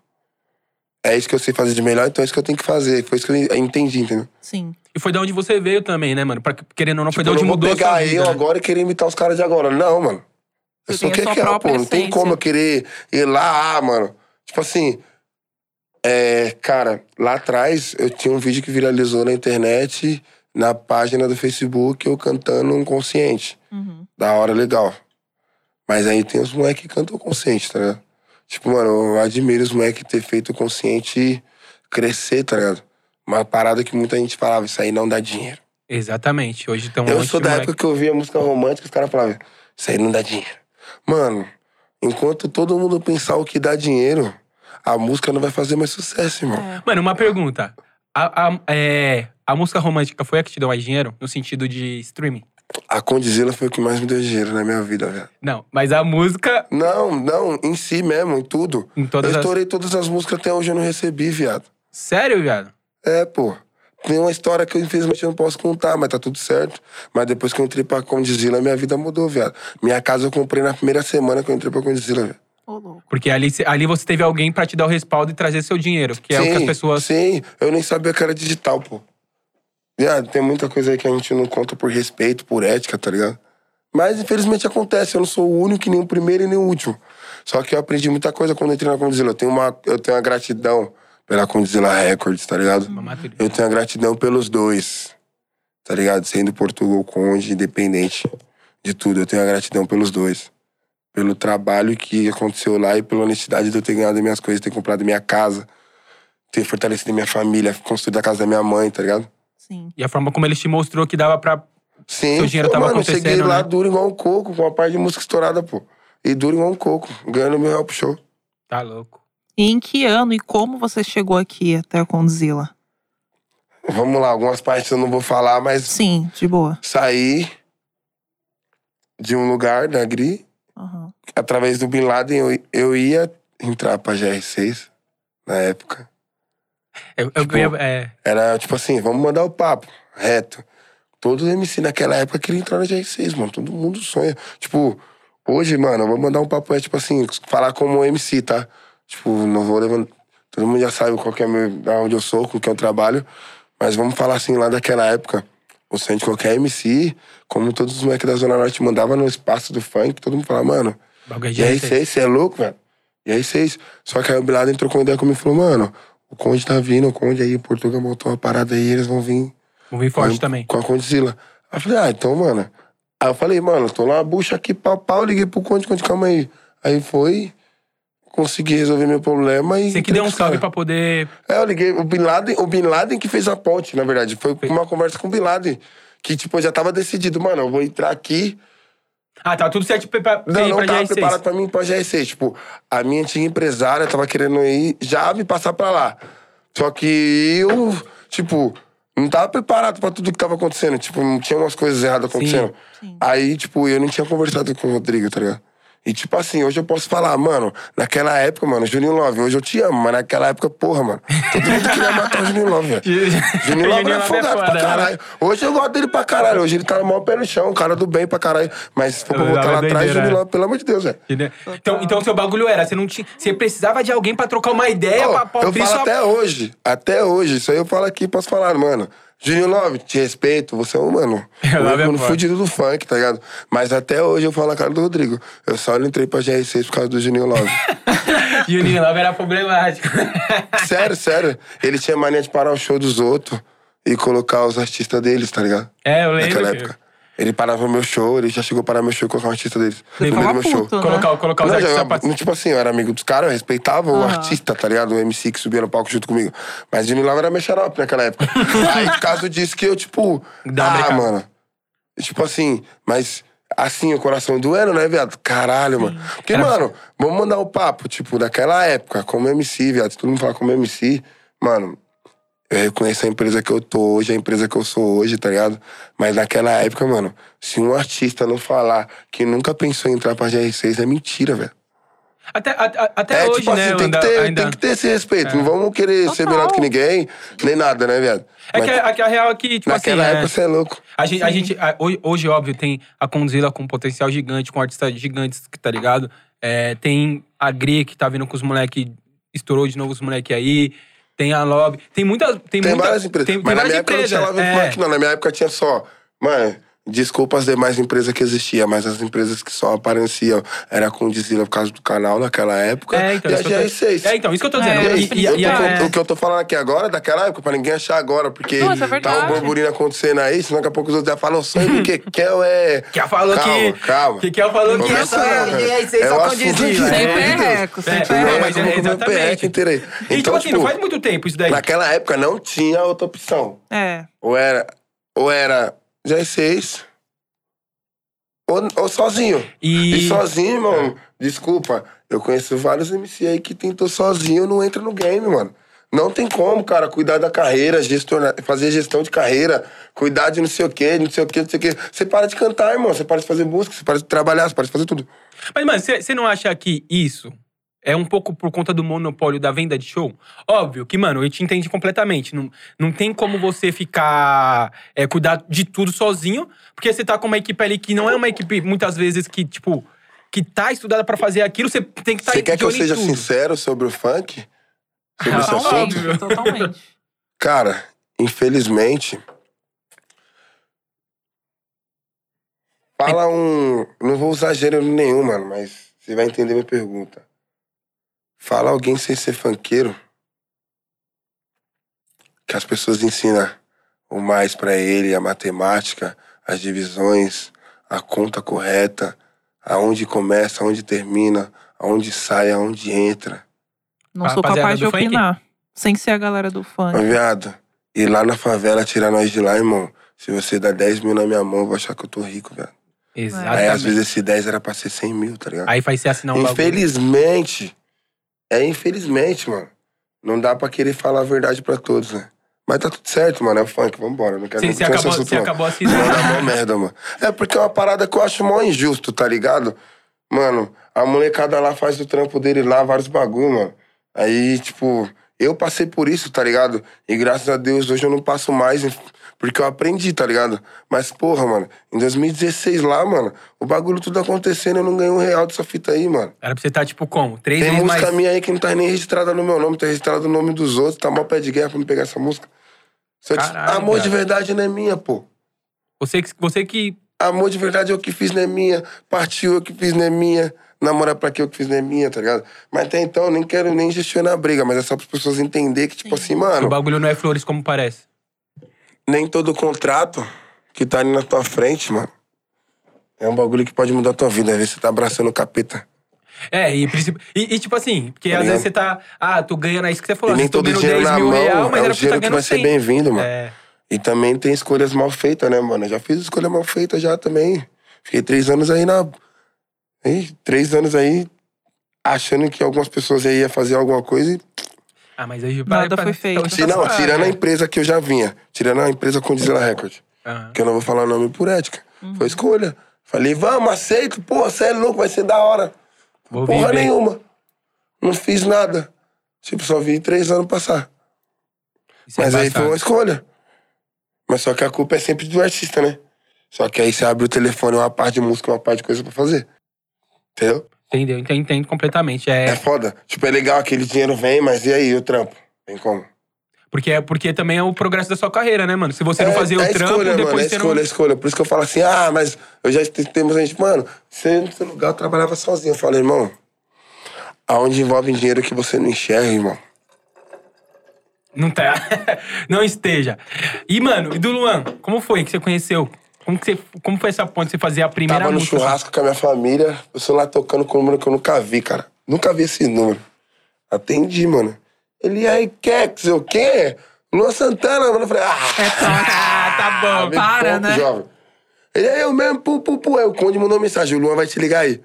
É isso que eu sei fazer de melhor, então é isso que eu tenho que fazer. Foi isso que eu entendi, entendeu? Sim. E foi de onde você veio também, né, mano? Pra, querendo ou não, foi de Tipo, eu onde não vou mudou a pegar sua vida. eu né? agora e querer imitar os caras de agora. Não, mano. Eu Você sou o tem que é é, pô. Não tem como eu querer ir lá, ah, mano. Tipo assim. É, cara, lá atrás eu tinha um vídeo que viralizou na internet, na página do Facebook, eu cantando um consciente. Uhum. Da hora, legal. Mas aí tem os moleques que cantam consciente, tá ligado? Tipo, mano, eu admiro os moleques ter feito o consciente crescer, tá ligado? Uma parada que muita gente falava, isso aí não dá dinheiro. Exatamente. Hoje tem um Eu sou da moleque. época que eu via música romântica, os caras falavam, isso aí não dá dinheiro. Mano, enquanto todo mundo pensar o que dá dinheiro, a música não vai fazer mais sucesso, irmão. É. Mano, uma pergunta. A, a, é, a música romântica foi a que te deu mais dinheiro? No sentido de streaming? A Condizila foi o que mais me deu dinheiro na minha vida, velho. Não, mas a música Não, não, em si mesmo, em tudo. em todas eu as... estourei todas as músicas até hoje eu não recebi, viado. Sério, viado? É, pô. Tem uma história que eu, infelizmente não posso contar, mas tá tudo certo. Mas depois que eu entrei pra Condizila, minha vida mudou, viado. Minha casa eu comprei na primeira semana que eu entrei pra Condizila, louco. Porque ali, ali você teve alguém pra te dar o respaldo e trazer seu dinheiro. Que é o que as pessoas... Sim, eu nem sabia que era digital, pô. Viado, tem muita coisa aí que a gente não conta por respeito, por ética, tá ligado? Mas infelizmente acontece, eu não sou o único, nem o primeiro e nem o último. Só que eu aprendi muita coisa quando entrei na Condizila. Eu tenho uma, eu tenho uma gratidão pela Condizila Records, tá ligado? Eu tenho a gratidão pelos dois, tá ligado? Sendo Portugal Conde, independente de tudo. Eu tenho a gratidão pelos dois. Pelo trabalho que aconteceu lá e pela honestidade de eu ter ganhado minhas coisas, ter comprado minha casa, ter fortalecido minha família, construído a casa da minha mãe, tá ligado? Sim. E a forma como ele te mostrou que dava pra... Sim. Seu dinheiro Pô, tava mano, eu cheguei acontecendo, lá né? duro igual um coco, com uma parte de música estourada, pô. E duro igual um coco, ganhando meu help show. Tá louco. E em que ano e como você chegou aqui até a Condzilla? Vamos lá, algumas partes eu não vou falar, mas Sim, de boa. saí de um lugar, da Gri, Aham. através do Bin Laden, eu, eu ia entrar pra GR6 na época. Eu, eu Tipo, ganhei... É, Era tipo assim, vamos mandar o papo, reto. Todo MC naquela época queria entrar na GR6, mano. Todo mundo sonha. Tipo, hoje, mano, eu vou mandar um papo, é tipo assim, falar como MC, tá? Tipo, não vou levantar. Todo mundo já sabe qual que é meu, onde eu sou, com quem eu trabalho. Mas vamos falar assim, lá daquela época. O de qualquer MC, como todos os moleques da Zona Norte mandavam no espaço do funk, todo mundo falava, mano, bagulho de e aí, RT. vocês, você é louco, velho? E aí, vocês. Só que aí o Bilado entrou com uma ideia comigo e falou, mano, o Conde tá vindo, o Conde aí, o Portugal montou uma parada aí, eles vão vir Vou vir forte com, também. com a Condizila. Aí eu falei, ah, então, mano. Aí eu falei, mano, tô lá, bucha aqui, pau, pau, liguei pro Conde, Conde, calma aí. Aí foi, consegui resolver meu problema e. Você que deu um salve pra poder... É, eu liguei, o Bin Laden, o Bin Laden que fez a ponte, na verdade. Foi uma conversa com o Bin Laden. Que, tipo, já tava decidido, mano, eu vou entrar aqui, Ah, tá tudo certo pra, pra, não, não pra tava GR6. preparado pra mim pra GR6. Tipo, a minha antiga empresária tava querendo ir já me passar pra lá. Só que eu, tipo, não tava preparado pra tudo que tava acontecendo. Tipo, não tinha umas coisas erradas acontecendo. Sim. Aí, tipo, eu não tinha conversado com o Rodrigo, tá ligado? E tipo assim, hoje eu posso falar, mano, naquela época, mano, Juninho Love, hoje eu te amo, mas naquela época, porra, mano, todo mundo queria matar o Juninho Love, velho. Juninho Love era folgado pra né? caralho. Hoje eu gosto dele pra caralho. Hoje ele tá no maior pé no chão, um cara do bem pra caralho. Mas se for pra botar lá é atrás, Juninho é. Love, pelo amor de Deus, velho. Entendeu? Então, então seu bagulho era, você não tinha. Você precisava de alguém pra trocar uma ideia, Ô, pra, pra eu falo sua- até hoje, até hoje, isso aí eu falo aqui, posso falar, mano. Juninho Love, te respeito, você é um, mano, Eu um love é foda. fudido do funk, tá ligado? Mas até hoje eu falo a cara do Rodrigo. Eu só não entrei pra GR6 por causa do Juninho Love. Juninho Love era problemático. sério, sério. Ele tinha mania de parar o show dos outros e colocar os artistas deles, tá ligado? É, eu lembro. Naquela época. Ele parava o meu show, ele já chegou a parar meu show e colocar um artista deles. No Ele meio do meu show. puto, né? Colocar, colocar os Não, artistas já, pra... tipo assim, eu era amigo dos caras, eu respeitava o Aham. artista, tá ligado? O MC que subia no palco junto comigo. Mas Jimmy Lava era meu xarope naquela época. Aí, por causa disso que eu, tipo... Dá ah, brincada. mano. Tipo assim, mas... Assim, o coração doendo, né, viado? Caralho, mano. Porque, Era- mano, vamos mandar o papo, tipo, daquela época, como MC, viado. Se todo mundo falar como MC, mano, eu reconheço a empresa que eu tô hoje, a empresa que eu sou hoje, tá ligado? Mas naquela época, mano, se um artista não falar que nunca pensou em entrar pra GR6, é mentira, velho. Até, a- até É, hoje, tipo né? assim, tem que, ainda- ter, ainda- tem que ter esse respeito. Não vamos querer ser Total. melhor do que ninguém, nem nada, né, viado? É Mas que, a- que a real é que, tipo naquela assim. é- época você é louco. A gente, a gente a- hoje, hoje, óbvio, tem a Conzilla com potencial gigante, com artistas gigantes, tá ligado? É, tem a Gri, que tá vindo com os moleques, estourou de novo os moleques aí. Tem a Lobby. Tem muitas. Tem, Tem muita, várias empresas. Tem, Mas tem na várias minha época empresas. não tinha é. Funk, não. Na minha época tinha só. Mano, desculpa as demais empresas que existiam, mas as empresas que só apareciam era com o Dizila por causa do canal naquela época. É, então, e a isso que eu tô- GR6. É, então, isso que eu tô dizendo. É, E- e- Eu e com- é- O que eu tô falando aqui agora daquela época, pra ninguém achar agora, porque Nossa, é tá um burburinho acontecendo aí, senão daqui a pouco os outros já falam sonho, porque Kel é. Que ela falou calma, que. Calma. Que, que ela falou que essa é, é só o com Dizila. de- Sem É. perreco, sem É, perreco. exatamente. perreco inteiro aí. E tipo Então, assim, tipo, não faz muito tempo isso daí. Naquela época não tinha outra opção. É. Ou era, ou era G6, ou, ou sozinho. E, E sozinho, irmão, desculpa, eu conheço vários MC aí que tentou sozinho não entra no game, mano. Não tem como, cara, cuidar da carreira, gestionar, fazer gestão de carreira, cuidar de não sei o quê, não sei o quê, não sei o quê. Você para de cantar, irmão, você para de fazer música, você para de trabalhar, você para de fazer tudo. Mas, mano, você não acha que isso é um pouco por conta do monopólio da venda de show? Óbvio que, mano, eu te entendi completamente. Não, não tem como você ficar. é, cuidar de tudo sozinho, porque você tá com uma equipe ali que não é uma equipe, muitas vezes, que, tipo. Que tá estudada pra fazer aquilo, você tem que estar Você quer que eu seja tudo. sincero sobre o funk? Sobre esse Ah, assunto? óbvio. Totalmente, totalmente. Cara, infelizmente. Fala um. Não vou usar gênero nenhum, mano, mas você vai entender minha pergunta. Fala alguém sem ser funkeiro. Que as pessoas ensinam o mais pra ele, a matemática, as divisões, a conta correta, aonde começa, aonde termina, aonde sai, aonde entra. Não A sou capaz de do funk? opinar. Sem ser a galera do funk. Ô, viado, ir lá na favela tirar nós de lá, irmão. Se você dá 10 mil na minha mão, eu vou achar que eu tô rico, velho. Exatamente. Aí às vezes esse 10 era pra ser 100 mil, tá ligado? Aí faz você assinar um bagulho. infelizmente, é infelizmente, mano. Não dá pra querer falar a verdade pra todos, né? Mas tá tudo certo, mano. É o funk, vambora. Não quero nem você acabou, você não. acabou Não dá mó merda, mano. É porque é uma parada que eu acho mó injusto, tá ligado? Mano, a molecada lá faz o trampo dele lá, vários bagulho, mano. Aí, tipo, eu passei por isso, tá ligado? E graças a Deus hoje eu não passo mais, porque eu aprendi, tá ligado? Mas, porra, mano, em 2016 lá, mano, o bagulho tudo acontecendo, eu não ganhei um real dessa fita aí, mano. Era pra você estar, tipo, como? Três Tem música mais. minha aí que não tá nem registrada no meu nome, tá registrada no nome dos outros, tá mó pé de guerra pra me pegar essa música. Que Caralho, amor de cara. verdade não é minha, pô. Você, que- você que. Amor de verdade eu que fiz não é minha. Partiu eu que fiz não é minha. Namorar pra quê eu que fiz não é minha, tá ligado? Mas até então eu nem quero nem gestionar a briga, mas é só as pessoas entenderem que, tipo assim, O mano, bagulho não é flores como parece. Nem todo contrato que tá ali na tua frente, mano, é um bagulho que pode mudar a tua vida. Às vezes você tá abraçando o capeta. É, e, e, e tipo assim, porque Tá às vezes você tá. Ah, tô ganhando aí isso que você falou. e nem todo dinheiro 10 na mão real, mas é o tá dinheiro que vai ser 100. bem-vindo, mano. É. E também tem escolhas mal feitas, né, mano? Eu já fiz escolha mal feita já também. Fiquei três anos aí na. Aí, três anos aí achando que algumas pessoas aí iam fazer alguma coisa e. Ah, mas aí Nada foi feito. então, Se não, tirando a empresa que eu já vinha, tirando a empresa com Dizela Record, Aham. que eu não vou falar o nome por ética. Foi escolha. Falei, vamos, aceito, pô, você é louco, vai ser da hora. Vou Porra viver. nenhuma. Não fiz nada. Tipo, só vi três anos passar. Isso é Mas aí foi uma escolha. Mas só que a culpa é sempre do artista, né? Só que aí você abre o telefone, uma parte de música, uma parte de coisa pra fazer. Entendeu? Entendeu? Entendo, entendo completamente. É, É foda. Tipo, é legal, aquele dinheiro vem, mas e aí, o trampo? Tem como? porque, é porque também é o progresso da sua carreira, né, mano? Se você não É- fazer o é trampo, escolha, depois mano, é você escolha, é não. escolha. Por isso que eu falo assim, ah, mas eu já te- temos gente, mano, você no seu lugar eu trabalhava sozinho. Eu falei, irmão, aonde envolve dinheiro que você não enxerga, irmão. Não tá. não esteja. E, mano, e do Luan? Como foi que você conheceu? Como, que você, como foi essa ponte? Você fazia a primeira Tava no música? churrasco com a minha família, o celular tocando com um número que eu nunca vi, cara. Nunca vi esse número. Atendi, mano. Ele aí quer, que sei o quê? Luan Santana, mano. Eu falei, ah, Ah, tá bom. para, pouco, né? jovem. Ele é eu mesmo, pu, pu, pu. Aí o Conde mandou mensagem, o Luan vai te ligar aí.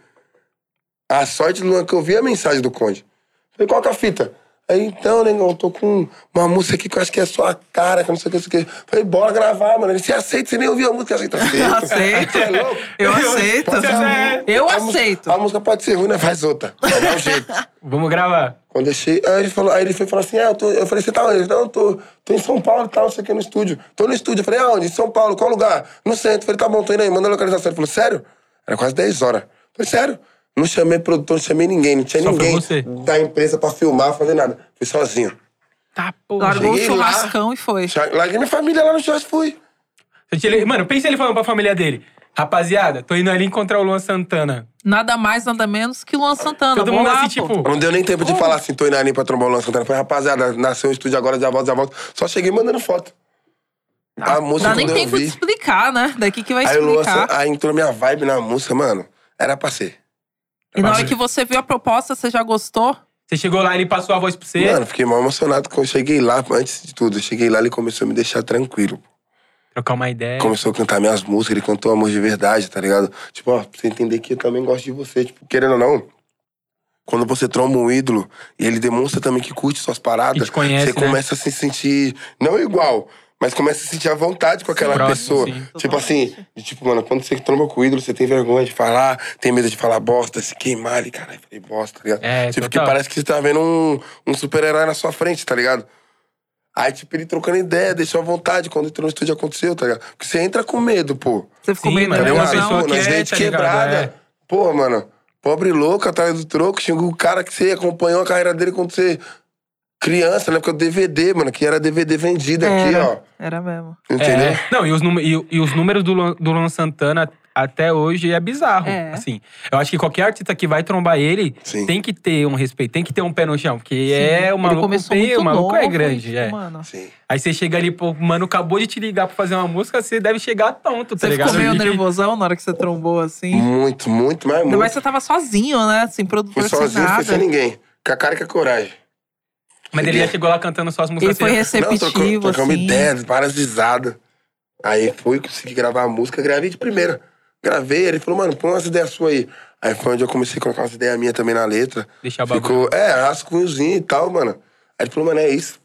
A sorte do Luan que eu vi a mensagem do Conde. Falei, qual que é a fita? Aí, então, negão, eu tô com uma música aqui que eu acho que é sua cara, que eu não sei o que, não sei o que. Falei, bora gravar, mano. Ele, você aceita? Você nem ouviu a música, aceita? Aceito. Você é louco? Eu aceito. Ser a- Eu a aceito. A música pode ser ruim, né? Faz outra. Dar um jeito. Vamos gravar. Quando eu cheguei, aí ele, falou, aí ele foi falar assim: ah, eu, tô, eu falei, você tá onde? Ele, não, eu tô, tô em São Paulo e tal, você aqui no estúdio. Tô no estúdio. Eu falei, aonde? Em São Paulo, qual lugar? No centro. Eu falei, tá bom, tô indo aí, manda a localização. Ele falou, sério? Era quase 10 horas. Eu falei, sério? Não chamei produtor, não chamei ninguém, não tinha Só ninguém da empresa pra filmar, fazer nada. Fui sozinho. Tá, pô. Largou o Cheguei lá. churrascão e foi. Larguei minha família lá no churrasco fui. Mano, pensa ele falando pra família dele. Rapaziada, tô indo ali encontrar o Luan Santana. Nada mais, nada menos que Luan Santana. Todo mundo lá, assim, pô. tipo. Não deu nem tempo de falar assim, tô indo ali pra trombar o Luan Santana. Falei, rapaziada, nasceu um estúdio agora, já volto, já volto. Só cheguei mandando foto. A música Dá nem quando eu tempo de vi. explicar, né? Daqui que vai Aí, o Luan, explicar. aí entrou minha vibe na música, mano. Era pra ser. E na hora que você viu a proposta, você já gostou? Você chegou lá, ele passou a voz pra você. Mano, fiquei mal emocionado quando eu cheguei lá, antes de tudo. Eu cheguei lá, ele começou a me deixar tranquilo. Trocar uma ideia. Começou a cantar minhas músicas, ele cantou Amor de Verdade, tá ligado? Tipo, ó, pra você entender que eu também gosto de você. Tipo, querendo ou não, quando você tromba um ídolo e ele demonstra também que curte suas paradas, E conhece, você né? começa a se sentir, não igual, mas começa a sentir a vontade com aquela próximo, pessoa. sim. Tipo assim, de, tipo, mano, quando você tromba com o ídolo, você tem vergonha de falar, tem medo de falar bosta, se queimar ali, caralho, falei bosta, tá ligado? É, tipo, total. que parece que você tá vendo um, um super-herói na sua frente, tá ligado? Aí, tipo, ele trocando ideia, deixou à vontade. Quando entrou no estúdio aconteceu, tá ligado? Porque você entra com medo, pô. Você ficou meio é uma ligado? nervoso, pessoa que é, tá quebrada. É. Pô, mano, pobre louco atrás do troco, xingou o cara que você acompanhou a carreira dele quando você criança, né? Porque o DVD, mano, que era DVD vendido aqui, Era, ó. era mesmo. Entendeu? É. Não, e os, e, e os números do, do Luan Santana até hoje é bizarro. É. Assim, eu acho que qualquer artista que vai trombar ele Sim. tem que ter um respeito, tem que ter um pé no chão. Porque Sim. é o Ele maluco, tem- o maluco é grande. é. Mano, Sim. Aí você chega ali, pô, mano acabou de te ligar pra fazer uma música, você deve chegar tonto, tá você ligado? ficou meio nervosão na hora que você trombou assim. Muito, muito, mas muito. mais você tava sozinho, né? Sem Fui produtor, sem sozinho, fui nada. sem ninguém. Com a cara e com a coragem. Mas ele já chegou lá cantando suas Ele músicas. foi assim, Não, trocou- receptivo, trocamos assim. ideias, várias risadas. Aí fui, consegui gravar a música, gravei de primeira. Gravei, ele falou, mano, põe umas ideias suas aí. Aí foi onde eu comecei a colocar umas ideias minhas também na letra. Deixar bagulho. Ficou, é, rascunhozinho e tal, mano. Aí ele falou, mano, é isso.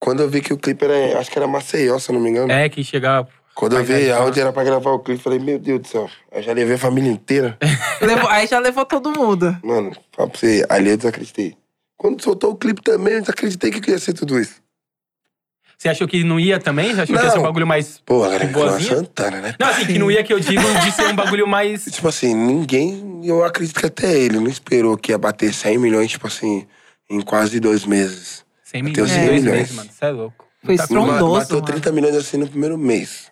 Quando eu vi que o clipe era, acho que era Maceió, se eu não me engano. É, que chega. Quando eu vi aí, aonde era pra gravar o clipe, falei, meu Deus do céu. Eu já levei a família inteira. Levou- aí já levou todo mundo. mano, fala pra você, ali eu desacreditei. Quando soltou o clipe também, eu desacreditei que ia ser tudo isso. Você achou que não ia também? Você achou que ia ser um Não. bagulho mais. Pô, agora Com com a boazinha? Santana, né? Não, assim, que não ia que eu digo de ser um bagulho mais. Tipo assim, ninguém, eu acredito que até ele não esperou que ia bater 100 milhões, tipo assim, em quase dois meses. 100 Bateu milhões em 100 dois milhões. meses, mano. Você é louco. Foi Muita estrondoso. Mano, bateu mano. 30 milhões assim no primeiro mês.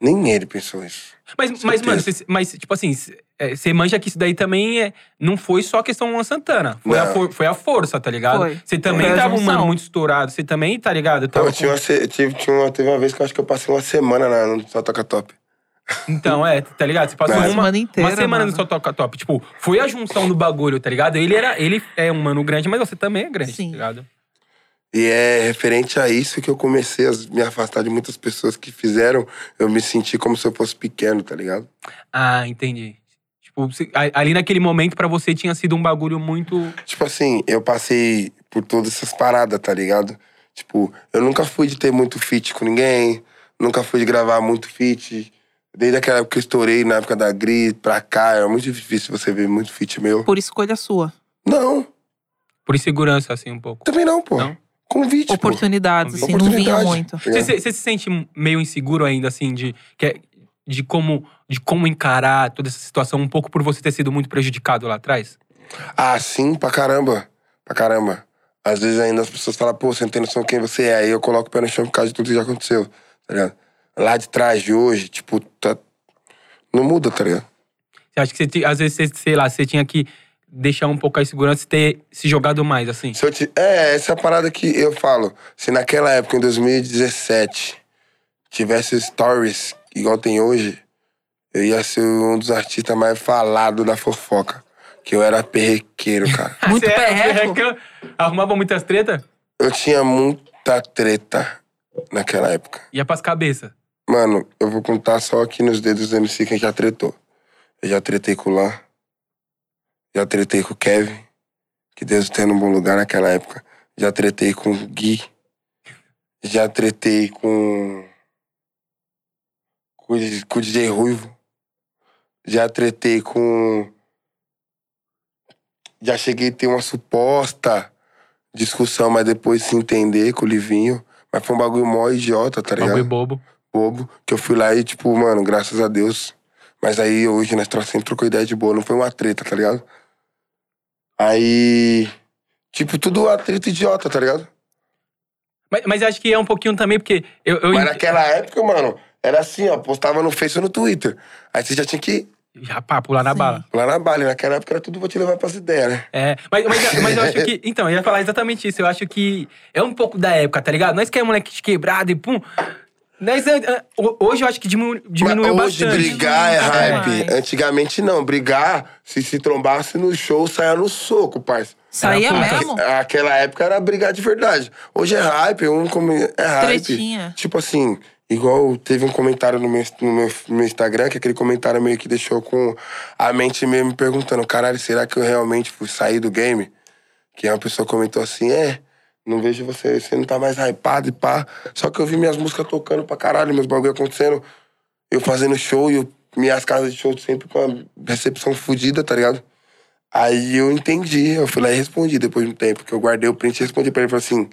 Nem ele pensou isso. Mas, mas mano, você- mas, tipo assim, cê- é, você manja que isso daí também é, não foi só a questão Luan Santana. Foi, a, for- foi a força, tá ligado? Você também Foi tava um mano muito estourado. Você também, tá ligado? Tava eu tinha uma, se- tive, tinha uma- teve uma vez que eu acho que eu passei uma semana na, no Só Toca Top. com- Então, é, tá ligado? Você passou Uma uma, semana inteira, uma semana mano. no seu toca top. Tipo, foi a junção do bagulho, tá ligado? Ele, era, ele é um mano grande, mas você também é grande, Sim. tá ligado? E é referente a isso que eu comecei a me afastar de muitas pessoas que fizeram eu me sentir como se eu fosse pequeno, tá ligado? Ah, entendi. Tipo, ali naquele momento pra você tinha sido um bagulho muito. Tipo assim, eu passei por todas essas paradas, tá ligado? Tipo, eu nunca fui de ter muito feat com ninguém, nunca fui de gravar muito feat. Desde aquela época que eu estourei, na época da Gri, pra cá, era muito difícil você ver muito feat meu. Por escolha sua. Não, Por insegurança, assim, um pouco. também não, pô. Não? Convite, pô. Oportunidades, assim, não vinha Oportunidade. muito. Você, você- você se sente meio inseguro ainda, assim, de, que é- de, como, de como encarar toda essa situação, um pouco por você ter sido muito prejudicado lá atrás? Ah, sim, pra caramba. Pra caramba. Às vezes ainda as pessoas falam, pô, você não tem noção quem você é. Aí eu coloco o pé no chão por causa de tudo que já aconteceu, tá ligado? Lá de trás de hoje, tipo, tá... não muda, tá ligado? Você acha que você, às vezes, você, sei lá, você tinha que deixar um pouco a insegurança e ter se jogado mais, assim? Se eu te... É, essa é a parada que eu falo. Se naquela época, em 2017, tivesse stories igual tem hoje, eu ia ser um dos artistas mais falados da fofoca. Que eu era perrequeiro, cara. Muito Você era- perreco. Arrumava muitas tretas? eu tinha muita treta naquela época. Ia pras cabeças. Mano, eu vou contar só aqui nos dedos do MC quem já tretou. Eu já tretei com o Lan. Já tretei com o Kevin. Que Deus tenha num bom lugar naquela época. Já tretei com o Gui. Já tretei com. Com, o- com o DJ Ruivo. Já tretei com. Já cheguei a ter uma suposta discussão, mas depois se entender com o Livinho. Mas foi um bagulho mó idiota, tá ligado? Bagulho bobo. bobo, que eu fui lá e, tipo, mano, graças a Deus. Mas aí hoje nós sempre trocou ideia de boa, não foi uma treta, tá ligado? Aí. Tipo, tudo uma treta idiota, tá ligado? Mas, mas acho que é um pouquinho também, porque eu. eu Mas naquela época, mano, era assim, ó, postava no Face ou no Twitter. Aí você já tinha que Já pá, pular na Sim. bala. lá na bala. E naquela época era tudo vou te levar pras ideias, né? É, mas, mas, mas eu acho que. Então, eu ia falar exatamente isso. Eu acho que é um pouco da época, tá ligado? Nós que é moleque de quebrado e pum. Nós, ah, ah, hoje eu acho que diminu- diminuiu Mas hoje bastante. brigar é hype. mais. Antigamente não. Brigar, se se trombasse no show, saia no soco, parça. Saía mesmo? Aquela época era brigar de verdade. Hoje é hype, um como é hype. Tretinha. Tipo assim, igual teve um comentário no meu, no meu, no meu Instagram, que aquele comentário meio que deixou com a mente meio me perguntando, caralho, será que eu realmente fui sair do game? Que uma pessoa comentou assim, é, não vejo você, você não tá mais hypado e pá. Só que eu vi minhas músicas tocando pra caralho, meus bagulho acontecendo, eu fazendo show e eu, minhas casas de show sempre com a recepção fodida, tá ligado? Aí eu entendi, eu fui lá e respondi depois de um tempo, que eu guardei o print e respondi pra ele, falei assim,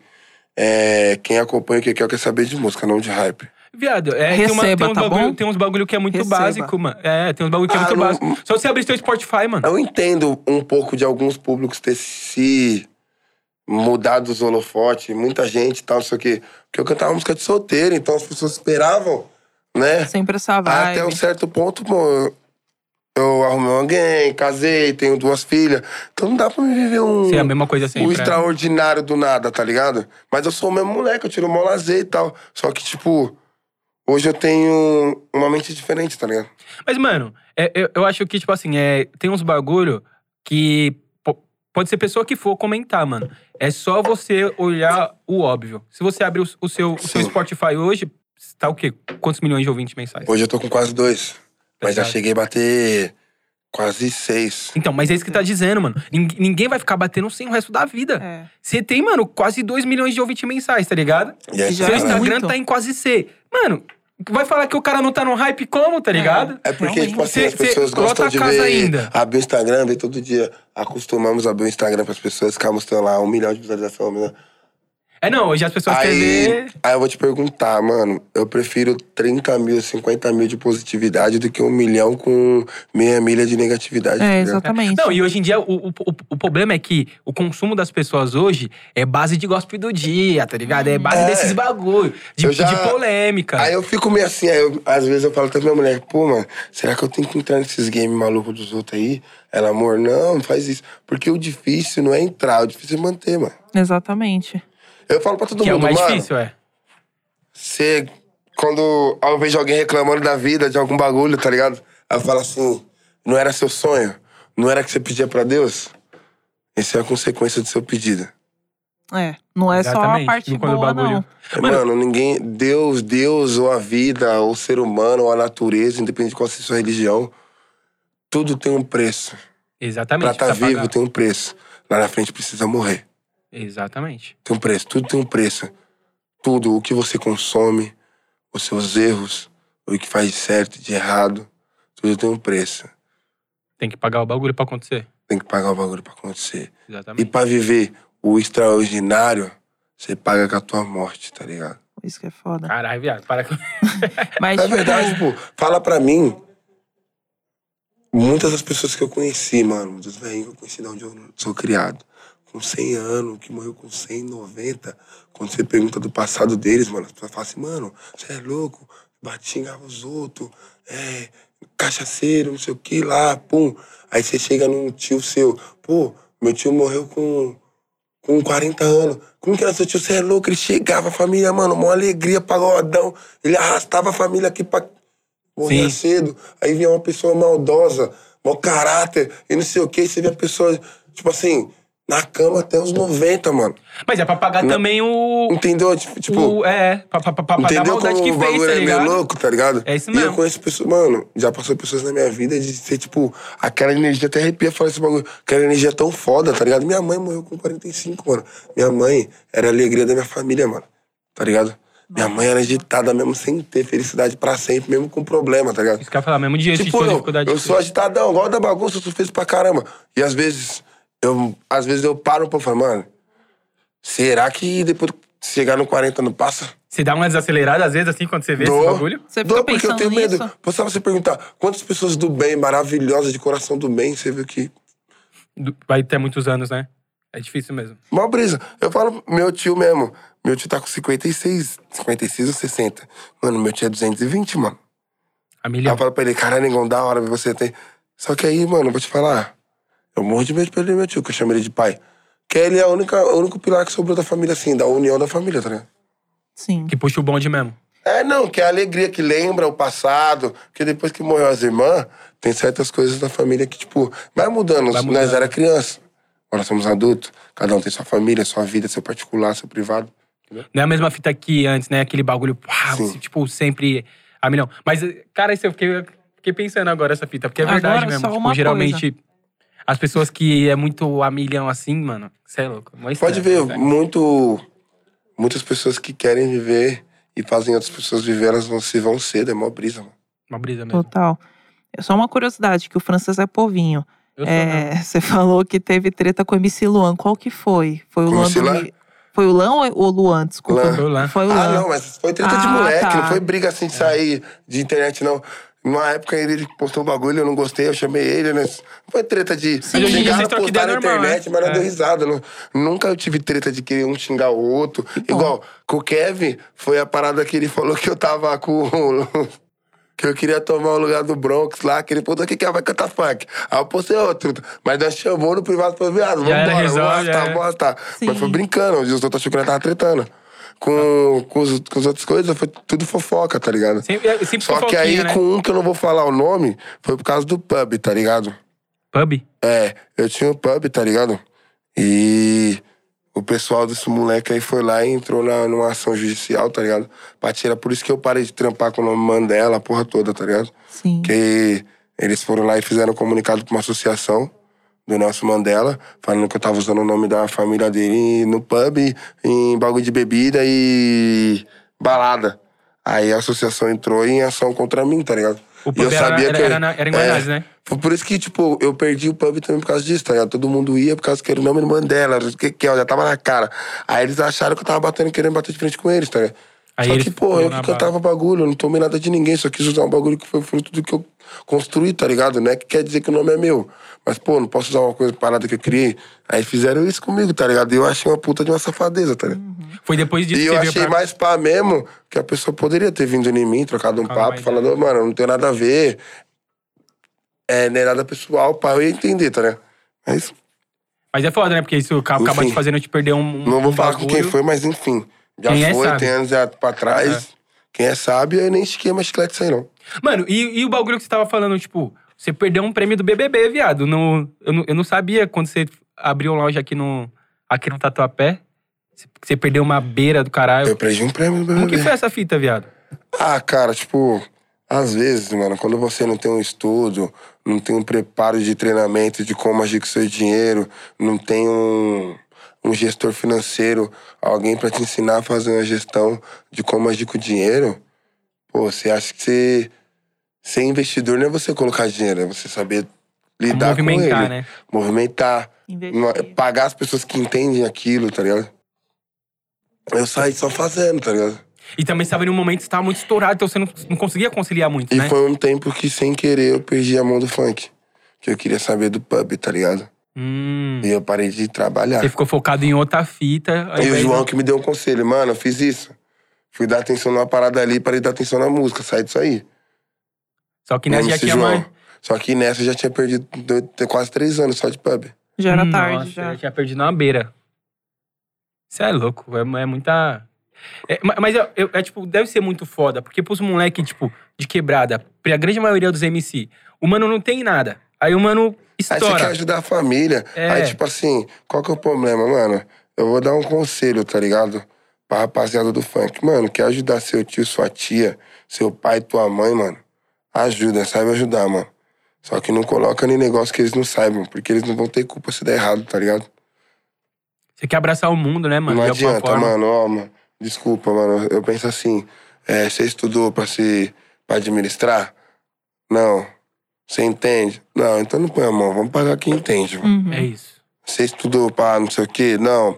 é, quem acompanha o que quer, quer saber de música, não de hype. Viado, é, tem, uma, Receba, tem, uns tá bagulho, bom? tem uns bagulho que é muito Receba. básico, mano. É, tem uns bagulho que é Ah, muito não- básico. Só você abrir seu Spotify, mano. Eu entendo um pouco de alguns públicos ter se mudado os holofotes, muita gente e tal, não sei o quê. Porque eu cantava música de solteiro, então as pessoas esperavam, né? Sempre essa vibe. Até um certo ponto, pô, eu, arrumei alguém, casei, tenho duas filhas. Então não dá pra me viver um. Sim, é a mesma coisa sempre. o é. extraordinário do nada, tá ligado? Mas eu sou o mesmo moleque, eu tiro o maior lazer e tal. Só que, tipo, hoje eu tenho uma mente diferente, tá ligado? Mas, mano, é- eu, eu acho que, tipo assim, é, tem uns bagulho que pode ser pessoa que for comentar, mano. É só você olhar o óbvio. Se você abrir o, o seu, o seu Sim. Spotify hoje, tá o quê? Quantos milhões de ouvintes mensais? Hoje eu tô com quase dois. Mas já cheguei a bater quase seis. Então, mas é isso que tá dizendo, mano. Ning- Ninguém vai ficar batendo sem o resto da vida. É. Você tem, mano, quase 2 milhões de ouvintes mensais, tá ligado? E aí, Já Seu é Instagram muito. tá em quase C. Mano, vai falar que o cara não tá no hype como, tá ligado? É porque, Realmente. tipo assim, Cê- as pessoas cê gostam de ver. ainda. Abrir o Instagram, ver todo dia. Acostumamos a abrir o Instagram pras pessoas ficar mostrando lá um milhão de visualizações. Né? É, não, hoje as pessoas querem Aí, ver. aí eu vou te perguntar, mano. Eu prefiro 30 mil, 50 mil de positividade do que um milhão com meia milha de negatividade. É, exatamente. Não, e hoje em dia o, o, o, o problema é que o consumo das pessoas hoje é base de gospel do dia, tá ligado? É base É. desses bagulho, de, já- de polêmica. Aí eu fico meio assim, aí eu- às vezes eu falo pra minha mulher, pô, mano, será que eu tenho que entrar nesses games malucos dos outros aí? Ela, amor, não, não faz isso. Porque o difícil não é entrar, o difícil é manter, mano. Exatamente. Eu falo pra todo que é o mundo, mais mano, difícil, é. você, quando eu vejo alguém reclamando da vida, de algum bagulho, tá ligado? Aí eu falo assim, não era seu sonho? Não era que você pedia pra Deus? Essa é a consequência do seu pedido. É. Não é só a Exatamente, parte boa, bagulho- não. Mano, ninguém. Deus, Deus, ou a vida, ou o ser humano, ou a natureza, independente de qual seja a sua religião, tudo tem um preço. Exatamente. Pra estar precisa vivo pagar. tem um preço. Lá na frente precisa morrer. Exatamente. Tem um preço, tudo tem um preço. Tudo, o que você consome, os seus erros, o que faz de certo, de errado, tudo tem um preço. Tem que pagar o bagulho pra acontecer. Tem que pagar o bagulho pra acontecer. E Exatamente. pra viver o extraordinário, você paga com a tua morte, tá ligado? Isso que é foda. Caralho, viado, para com. Mas, É tipo, verdade, pô. Fala pra mim. Muitas das pessoas que eu conheci, mano, dos velhinhos que eu conheci de onde eu sou criado, com 100 anos, que morreu com 100, 90, quando você pergunta do passado deles, mano, as pessoas falam assim, mano, você é louco, batia os outros, é, cachaceiro, não sei o que lá, pum. Aí você chega num tio seu, pô, meu tio morreu com, com 40 anos. Como que era seu tio? Você é louco? Ele chegava, a família, mano, uma alegria, pagodão. Ele arrastava a família aqui pra morrer cedo. Aí vinha uma pessoa maldosa, mau caráter, e não sei o que. Você vê a pessoa, tipo assim, na cama até os 90, mano. Mas é pra pagar também o. Entendeu? Tipo, tipo o é, pra, pra, pra pagar a Entendeu maldade como que o fez, bagulho tá é meio ligado? louco, tá ligado? É isso E eu mesmo. conheço pessoas, mano, já passou pessoas na minha vida de ser, tipo, aquela energia, até arrepia falar esse bagulho, aquela energia tão foda, tá ligado? Minha mãe morreu com 45, mano. Minha mãe era a alegria da minha família, mano, tá ligado? Minha mãe era agitada mesmo sem ter felicidade pra sempre, mesmo com problema, tá ligado? Isso que eu ia falar, mesmo dia de Tipo, sua eu, dificuldade. eu sou agitadão, gosto da bagunça, eu sou feito pra caramba. E às vezes, eu, às vezes eu paro um pouco e falo, mano, será que depois de chegar no 40 não passa? Você dá uma desacelerada às vezes assim quando você vê esse Dou. bagulho? Você fica Dou, porque eu tenho medo. nisso? Pô, Só você perguntar, quantas pessoas do bem, maravilhosas, de coração do bem, você viu que. Vai ter muitos anos, né? É difícil mesmo. Mó brisa. Eu falo, meu tio mesmo. Meu tio tá com 56, 56 ou 60. Mano, meu tio é 220, mano. A Aí milhão. eu falo pra ele, caralho, negão, da hora ver você ter. Só que aí, mano, eu vou te falar. Eu morro de medo de perder meu tio, que eu chamo ele de pai. Que ele é a única, o único pilar que sobrou da família, assim, da união da família, tá ligado? Sim. Que puxa o bonde mesmo. É, não, que é a alegria que lembra o passado. Porque depois que morreu as irmãs, tem certas coisas da família que, tipo, vai mudando. Vai Nós mudando. era criança. Agora somos adultos. Cada um tem sua família, sua vida, seu particular, seu privado. Não é a mesma fita que antes, né? Aquele bagulho, uau, Sim. tipo, sempre a milhão. Mas, cara, isso eu fiquei, fiquei pensando agora essa fita, porque é verdade Agora, mesmo. só Tipo, uma geralmente, as pessoas que é muito a milhão assim, mano, você é louco. mó Pode ver, né? muito. Muitas pessoas que querem viver e fazem outras pessoas viver, elas vão se vão cedo, é mó brisa, mano. Uma brisa mesmo. Total. É só uma curiosidade, que o francês é povinho. É, você falou que teve treta com o MC Luan. Qual que foi? Foi o Luan MC do Foi o Luan ou o Luan? Desculpa. Luan. Foi o o Ah, não, mas foi treta de Ah, moleque, tá. não foi briga assim de sair de internet, não. Numa época ele postou um bagulho, eu não gostei, eu chamei ele, né? Não foi treta de Sim. Xingar, postar na normal, internet, né? mas não É. deu risada. Não, nunca eu tive treta de querer um xingar o outro. Igual, com o Kevin, foi a parada que ele falou que eu tava com. Que eu queria tomar o lugar do Bronx lá, que ele falou, o que que é? Vai cantar funk. Aí eu postei outro. Mas nós chamou no privado pra viado. Já era Vambora, vamos era. vamos. Mas foi brincando, os outros achou que nós tava tretando. Com, com, os, com as outras coisas, foi tudo fofoca, tá ligado? Sempre, é sempre Só que aí, né? com um que eu não vou falar o nome, foi por causa do pub, tá ligado? Pub? É, eu tinha um pub, tá ligado? E o pessoal desse moleque aí foi lá e entrou na, numa ação judicial, tá ligado? Pra tirar. Por isso que eu parei de trampar com o nome Mandela, a porra toda, tá ligado? Sim. Que eles foram lá e fizeram um comunicado pra uma associação do Nelson Mandela, falando que eu tava usando o nome da família dele no pub, em bagulho de bebida e balada. Aí a associação entrou em ação contra mim, tá ligado? O E pub era- era- era na- era em Guanás, né? Foi por isso que, tipo, eu perdi o pub também por causa disso, tá ligado? Todo mundo ia por causa que era o nome do Mandela, o que que é, já tava na cara. Aí eles acharam que eu tava batendo, querendo bater de frente com eles, tá ligado? Aí só que, pô, eu que cantava bagulho, eu não tomei nada de ninguém, só quis usar um bagulho que foi fruto do que eu construí, tá ligado? Não é que quer dizer que o nome é meu. Mas, pô, não posso usar uma coisa parada que eu criei. Aí fizeram isso comigo, tá ligado? E eu achei uma puta de uma safadeza, tá ligado? Foi depois disso E que eu achei pra... mais pá mesmo que a pessoa poderia ter vindo em mim, trocado um uma papo, falando, "Ô, mano, não tem nada a ver. É, não é nada pessoal, pá, eu ia entender, tá ligado? Mas Mas é foda, né? Porque isso acaba Enfim. te fazendo te perder um, um não vou um falar com quem bagulho. foi, mas enfim. Já Quem é, foi, sabe. tem anos já pra trás. É. Quem é sábio, eu nem esquema chiclete aí, não. Mano, e, e o bagulho que você tava falando, tipo, você perdeu um prêmio do BBB, viado. No, eu, não, eu não sabia quando você abriu loja aqui no, aqui no Tatuapé. Você, perdeu uma beira do caralho. Eu perdi um prêmio no Como que BBB. foi essa fita, viado? Ah, cara, tipo, às vezes, mano, quando você não tem um estudo, não tem um preparo de treinamento de como agir com seu dinheiro, não tem um, um gestor financeiro, alguém pra te ensinar a fazer uma gestão de como agir com o dinheiro, Pô, você acha que você. Ser investidor não é você colocar dinheiro, é você saber lidar com ele. Movimentar, né? Movimentar. Investir. Pagar as pessoas que entendem aquilo, tá ligado? Eu saí só fazendo, tá ligado? E também estava em um momento que você tava muito estourado, então você não, não conseguia conciliar muito, E né? foi um tempo que, sem querer, eu perdi a mão do funk. Que eu queria saber do pub, tá ligado? Hum. E eu parei de trabalhar. Você ficou focado em outra fita. E o João que me deu um conselho, mano, eu fiz isso. Fui dar atenção numa parada ali, parei de dar atenção na música, saí disso aí. Só que nessa já tinha João. mais. Só que nessa eu já tinha perdido dois- quase três anos só de pub. Já era Hum, tarde, nossa, já. Eu tinha perdido uma beira. Isso é louco, é, é muita. É, ma- mas eu- eu- é, tipo, deve ser muito foda, porque pros moleque, tipo, de quebrada, pra grande maioria dos MC, o mano não tem nada. Aí o mano Aí você quer estoura. ajudar a família. É. Aí, tipo assim, qual que é o problema, mano? Eu vou dar um conselho, tá ligado? Pra rapaziada do funk. Mano, quer ajudar seu tio, sua tia, seu pai, tua mãe, mano? Ajuda, sabe ajudar, mano. Só que não coloca nem negócio que eles não saibam, porque eles não vão ter culpa se der errado, tá ligado? Você quer abraçar o mundo, né, mano? não adianta, mano, ó, mano. Desculpa, mano. Eu penso assim, é, você estudou pra se pra administrar? Não. Você entende? Não, então não põe a mão, vamos pagar quem entende, mano. Uhum. É isso. Você estudou pra não sei o quê? Não.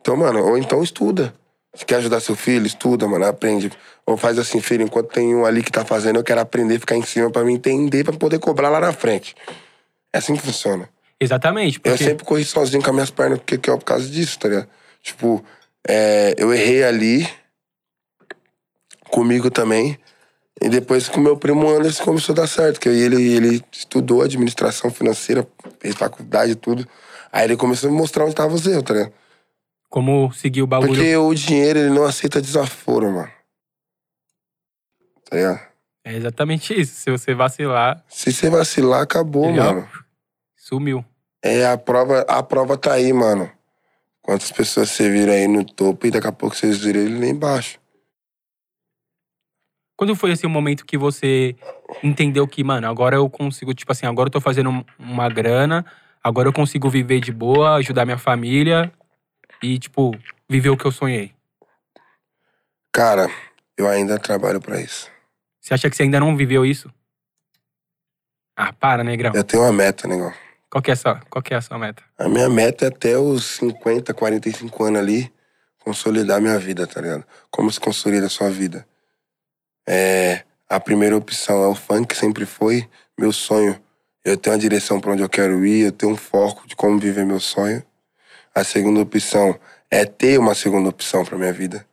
Então, mano, ou então estuda. Se quer ajudar seu filho, estuda, mano, aprende. Ou faz assim, filho, enquanto tem um ali que tá fazendo, eu quero aprender, ficar em cima pra me entender, pra poder cobrar lá na frente. É assim que funciona. Exatamente. Eu Porque sempre corri sozinho com as minhas pernas, porque que é por causa disso, tá ligado? Tipo, é, eu errei ali, comigo também. E depois com meu primo Anderson começou a dar certo, que ele, ele estudou administração financeira, fez faculdade e tudo. Aí ele começou a me mostrar onde tava os erros, tá ligado? como seguir o bagulho. Porque o dinheiro, ele não aceita desaforo, mano. Tá ligado? É exatamente isso. Se você vacilar, Se você vacilar, acabou, ele, ó, mano. sumiu. É, a prova, a prova tá aí, mano. Quantas pessoas você vira aí no topo e daqui a pouco vocês viram ele lá embaixo. Quando foi assim o momento que você entendeu que, mano, agora eu consigo, tipo assim, agora eu tô fazendo um- uma grana, agora eu consigo viver de boa, ajudar minha família e, tipo, viver o que eu sonhei? Cara, eu ainda trabalho pra isso. Você acha que você ainda não viveu isso? Ah, para, negrão. Eu tenho uma meta, negão. Qual que é a sua, qual que é a sua meta? A minha meta é até os 50, 45 anos ali, consolidar minha vida, tá ligado? Como se consolida a sua vida? É, a primeira opção é o funk, sempre foi meu sonho. Eu tenho uma direção pra onde eu quero ir, eu tenho um foco de como viver meu sonho. A segunda opção é ter uma segunda opção pra minha vida.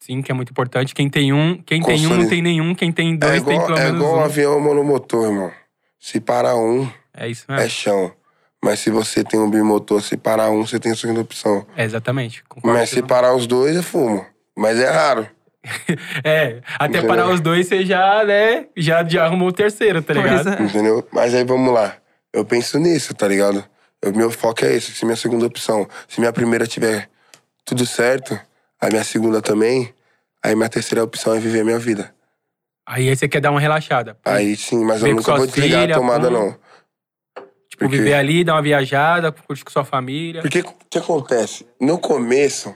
Sim, que é muito importante. Quem tem um, quem tem um não tem nenhum, quem tem É dois tem igual, pelo é menos igual um um. avião monomotor, irmão. Se parar um, É isso é mesmo. chão. Mas se você tem um bimotor, se parar um, você tem a segunda opção. É, exatamente. Concordo Mas se parar os dois, é fumo. Mas é raro. É, até Entendeu? parar os dois, você já, né, já, já arrumou o terceiro, tá ligado? é. Entendeu? Mas aí vamos lá. Eu penso nisso, tá ligado? O meu foco é esse, se minha segunda opção. Se minha primeira tiver tudo certo, a minha segunda também, aí minha terceira opção é viver minha vida. Aí você quer dar uma relaxada. Aí sim, mas eu nunca vou desligar filhas, a tomada, não. Tipo, Porque- viver ali, dar uma viajada, curtir com sua família. Porque o que acontece? No começo,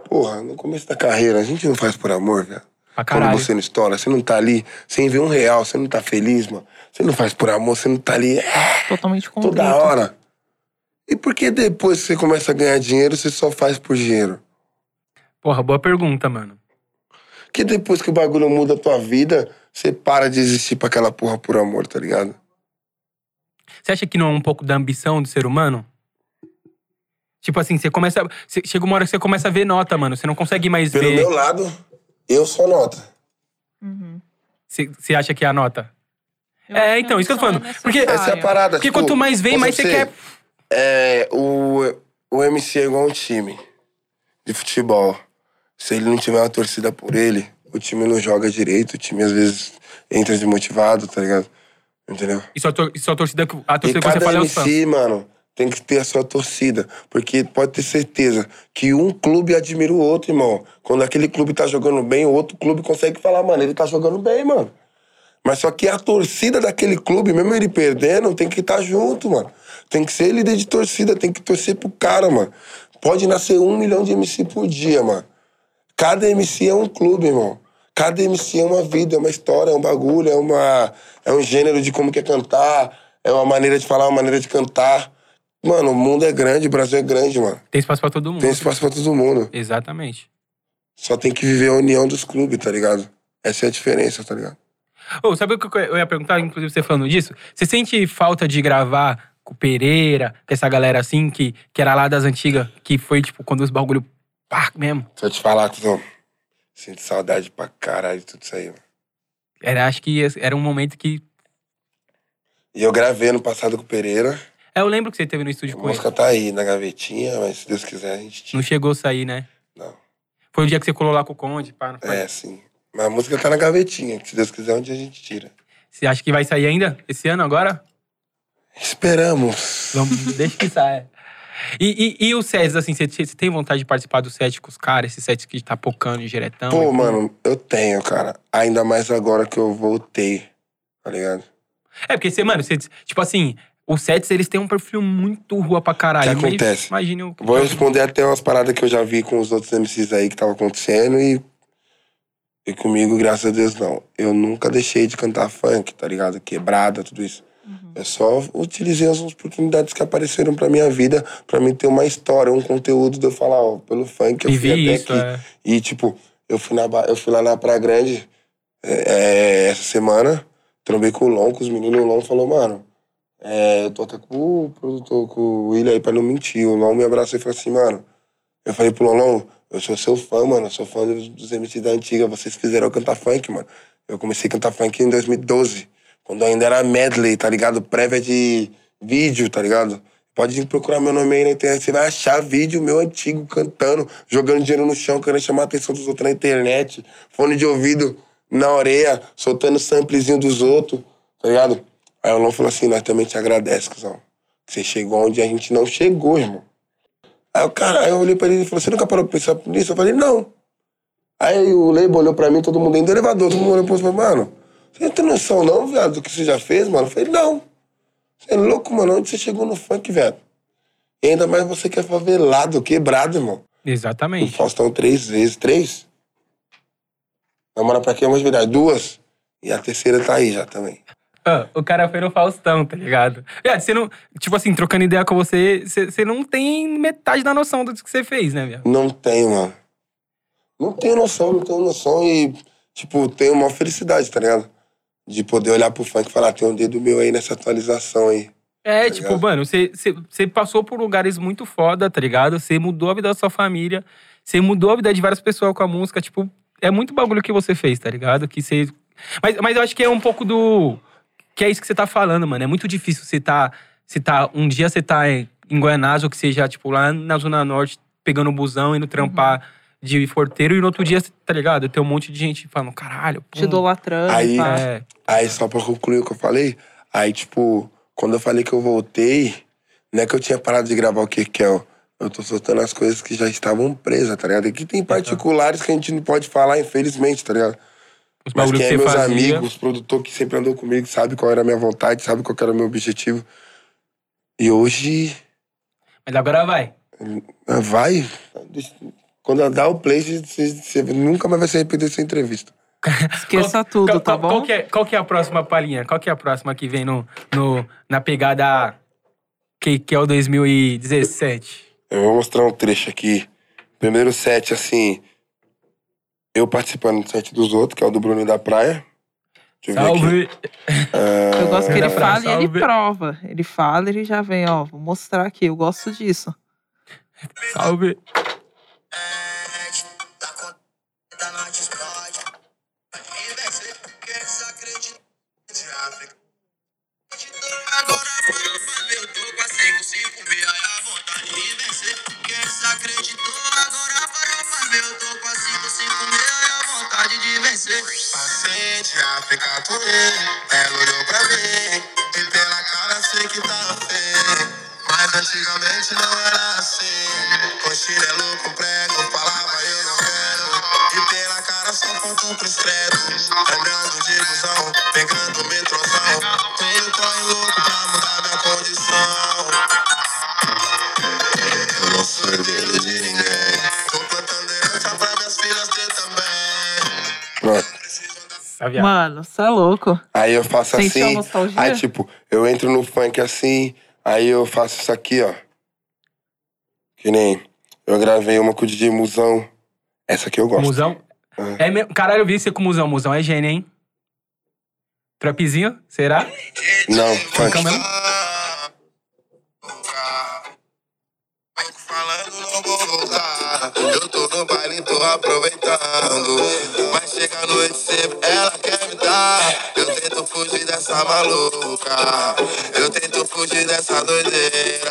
porra, no começo da carreira, a gente não faz por amor, velho. Pra Quando você não estoura, você não tá ali sem ver um real, você não tá feliz, mano. Você não faz por amor, você não tá ali ah, Totalmente contrito. toda hora. E por que depois que você começa a ganhar dinheiro, você só faz por dinheiro? Porra, boa pergunta, mano. Que depois que o bagulho muda a tua vida, você para de existir pra aquela porra por amor, tá ligado? Você acha que não é um pouco da ambição do ser humano? Tipo assim, você começa. você- chega uma hora que você começa a ver nota, mano. Você não consegue mais Pelo ver. meu lado, eu sou nota. Uhum. Você, você acha que é a nota? Eu É, então, isso que eu tô falando. é Porque- Essa é a parada. Porque tipo, quanto mais vem, mais você quer. É, o, o MC é igual um time de futebol. Se ele não tiver uma torcida por ele, o time não joga direito, o time às vezes entra desmotivado, tá ligado? Entendeu? E e sua torcida, a E torcida que você fala é os fãs. MC, mano, tem que ter a sua torcida. Porque pode ter certeza que um clube admira o outro, irmão. Quando aquele clube tá jogando bem, o outro clube consegue falar, mano, ele tá jogando bem, mano. Mas só que a torcida daquele clube, mesmo ele perdendo, tem que estar junto, mano. Tem que ser líder de torcida, tem que torcer pro cara, mano. Pode nascer um milhão de MC por dia, mano. Cada MC é um clube, irmão. cada MC é uma vida, é uma história, é um bagulho, é, uma, é um gênero de como quer cantar, é uma maneira de falar, uma maneira de cantar. Mano, o mundo é grande, o Brasil é grande, mano. Tem espaço pra todo mundo. Tem espaço pra todo mundo. Exatamente. Só tem que viver a união dos clubes, tá ligado? Essa é a diferença, tá ligado? Ô, sabe o que eu ia perguntar, inclusive você falando disso? Você sente falta de gravar com o Pereira, com essa galera assim, que, que era lá das antigas, que foi, tipo, quando os bagulho pá, mesmo? Se eu te falar, cuzão, sinto saudade pra caralho de tudo isso aí, mano. Era, acho que era um momento que. E eu gravei no passado com o Pereira. É, eu lembro que você teve no estúdio A com ele. música tá aí na gavetinha, mas se Deus quiser a gente tira. Não chegou a sair, né? Não. Foi o dia que você colou lá com o Conde, pá, não foi? É, sim. Mas a música tá na gavetinha, que se Deus quiser um dia a gente tira. Você acha que vai sair ainda? Esse ano, agora? Esperamos. Vamos, deixa que saia. E, e, e os sets, assim, você, tem vontade de participar do set com os caras? Esses sets que tá pocando em diretão? Pô, mano, eu tenho, cara. Ainda mais agora que eu voltei, tá ligado? É, porque você, mano, você, tipo assim, os sets, eles têm um perfil muito rua pra caralho. Que acontece? Imagine o... Vou responder até umas paradas que eu já vi com os outros MCs aí que tava acontecendo e. E comigo, graças a Deus, não. Eu nunca deixei de cantar funk, tá ligado? Quebrada, tudo isso. Eu só utilizei as oportunidades que apareceram pra minha vida, pra mim ter uma história, um conteúdo de eu falar, ó, pelo funk eu fui Vivi até isso, aqui. é. E, tipo, eu fui, na, eu fui lá na Praia Grande é, é, essa semana, trombei com o Lon, com os meninos, o Lon falou, mano, é, eu tô até com o produtor, com o William aí pra não mentir. O Lon me abraçou e falou assim, mano, eu falei pro Lon, eu sou seu fã, mano, eu sou fã dos, dos MCs da antiga, vocês fizeram eu cantar funk, mano. Eu comecei a cantar funk em 2012, quando ainda era medley, tá ligado? Prévia de vídeo, tá ligado? Pode procurar meu nome aí na internet, você vai achar vídeo meu antigo cantando, jogando dinheiro no chão, querendo chamar a atenção dos outros na internet, fone de ouvido na orelha, soltando samplezinho dos outros, tá ligado? Aí o Lon falou assim, nós também te agradecemos, cuzão. Você chegou onde a gente não chegou, irmão. Aí o cara, aí eu olhei pra ele e falou, você nunca parou pra pensar nisso? Eu falei, não. Aí o Leibo olhou pra mim, todo mundo dentro do elevador, todo mundo olhou pra mim e falou, mano, você não tem noção não, viado, do que você já fez, mano? Eu falei, não. Você é louco, mano, onde você chegou no funk, viado? E ainda mais você que é favelado, quebrado, irmão. O Exatamente. Faustão três vezes, três? Namora pra quê? É Uma verdade, duas. E a terceira tá aí já também. Ah, o cara foi no Faustão, tá ligado? Viado, você não. Tipo assim, trocando ideia com você, você, você não tem metade da noção do que você fez, né, viado? Não tenho, mano. Não tenho noção, não tenho noção e, tipo, tenho uma felicidade, tá ligado? De poder olhar pro funk e falar, tem um dedo meu aí nessa atualização aí. É, Tá tipo, ligado? mano, você, você, você passou por lugares muito foda, tá ligado? Você mudou a vida da sua família, você mudou a vida de várias pessoas com a música, tipo, é muito bagulho que você fez, tá ligado? Que você. Mas, mas eu acho que é um pouco do. Que é isso que você tá falando, mano. É muito difícil você tá. Você tá. Um dia você tá em Goianás, ou que seja, tipo, lá na Zona Norte, pegando o busão, indo trampar de forteiro, e no outro dia, tá ligado? Tem um monte de gente falando, caralho, pô. Te idolatrando. Aí-. É, Aí, só pra concluir o que eu falei, aí, tipo, quando eu falei que eu voltei, não é que eu tinha parado de gravar o que que é, ó. Eu tô soltando as coisas que já estavam presas, tá ligado? Aqui tem particulares que a gente não pode falar, infelizmente, tá ligado? Os Mas quem que é meus fazia. amigos, os produtor que sempre andou comigo, sabe qual era a minha vontade, sabe qual era o meu objetivo. E hoje, Mas agora vai. ah, vai. Quando dá o play, você, você nunca mais vai se arrepender dessa entrevista. Esqueça Qual- tudo, qual, tá bom? Qual que, é, qual que é a próxima palhinha? Qual que é a próxima que vem no, no, na pegada que, que é o 2017? Eu vou mostrar um trecho aqui. Primeiro set, assim, eu participando do set dos outros, que é o do Bruno da Praia. Deixa eu. Salve! Eu gosto que ele fala e ele prova. Ele fala e ele já vem, ó. Vou mostrar aqui, eu gosto disso. Salve! Passei de África por ele, ela olhou pra mim. E pela cara sei que tava feio. Mas antigamente não era assim. Coxilha é louco, prego, falava eu não quero. E pela cara só faltou pros credos. Andando de busão, pegando metrozão. Tudo corre louco pra mudar minha condição. Eu não sou herdeiro de ninguém. Pronto. Tá. Mano, você é louco. Aí eu faço Sentiu assim. nostalgia? Aí, tipo, eu entro no funk assim, aí eu faço isso aqui, ó. Que nem eu gravei uma com o DJ Musão. Essa aqui eu gosto. Musão. É mesmo. Caralho, eu vi você com o Musão. Musão é gênio, hein? Trapzinho? Será? Não, funk. Tô aproveitando. Mas chega a noite sempre, ela quer me dar. Eu tento fugir dessa maluca. Eu tento fugir dessa doideira.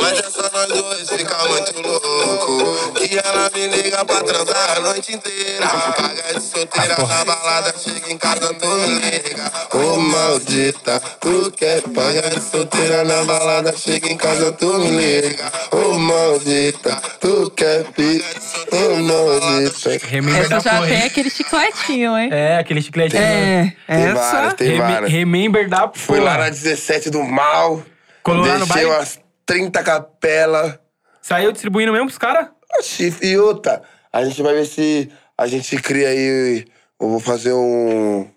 Mas é só nós dois, fica muito louco. Que ela me liga pra transar a noite inteira. Paga de solteira na balada, chega em casa, tu me liga. Ô maldita, tu quer pagar de solteira na balada, chega em casa, tu me liga. Ô maldita, tu quer pica, ô Remember da Essa já porra. tem aquele chicletinho, hein? É, aquele chiclete. É, Tem várias, essa. tem Reme- várias. Remember da porra. Fui lá na 17 do mal. Colou lá no deixei umas 30 capelas. Saiu distribuindo mesmo pros caras? E outra, a gente vai ver se a gente cria aí. Eu vou fazer um.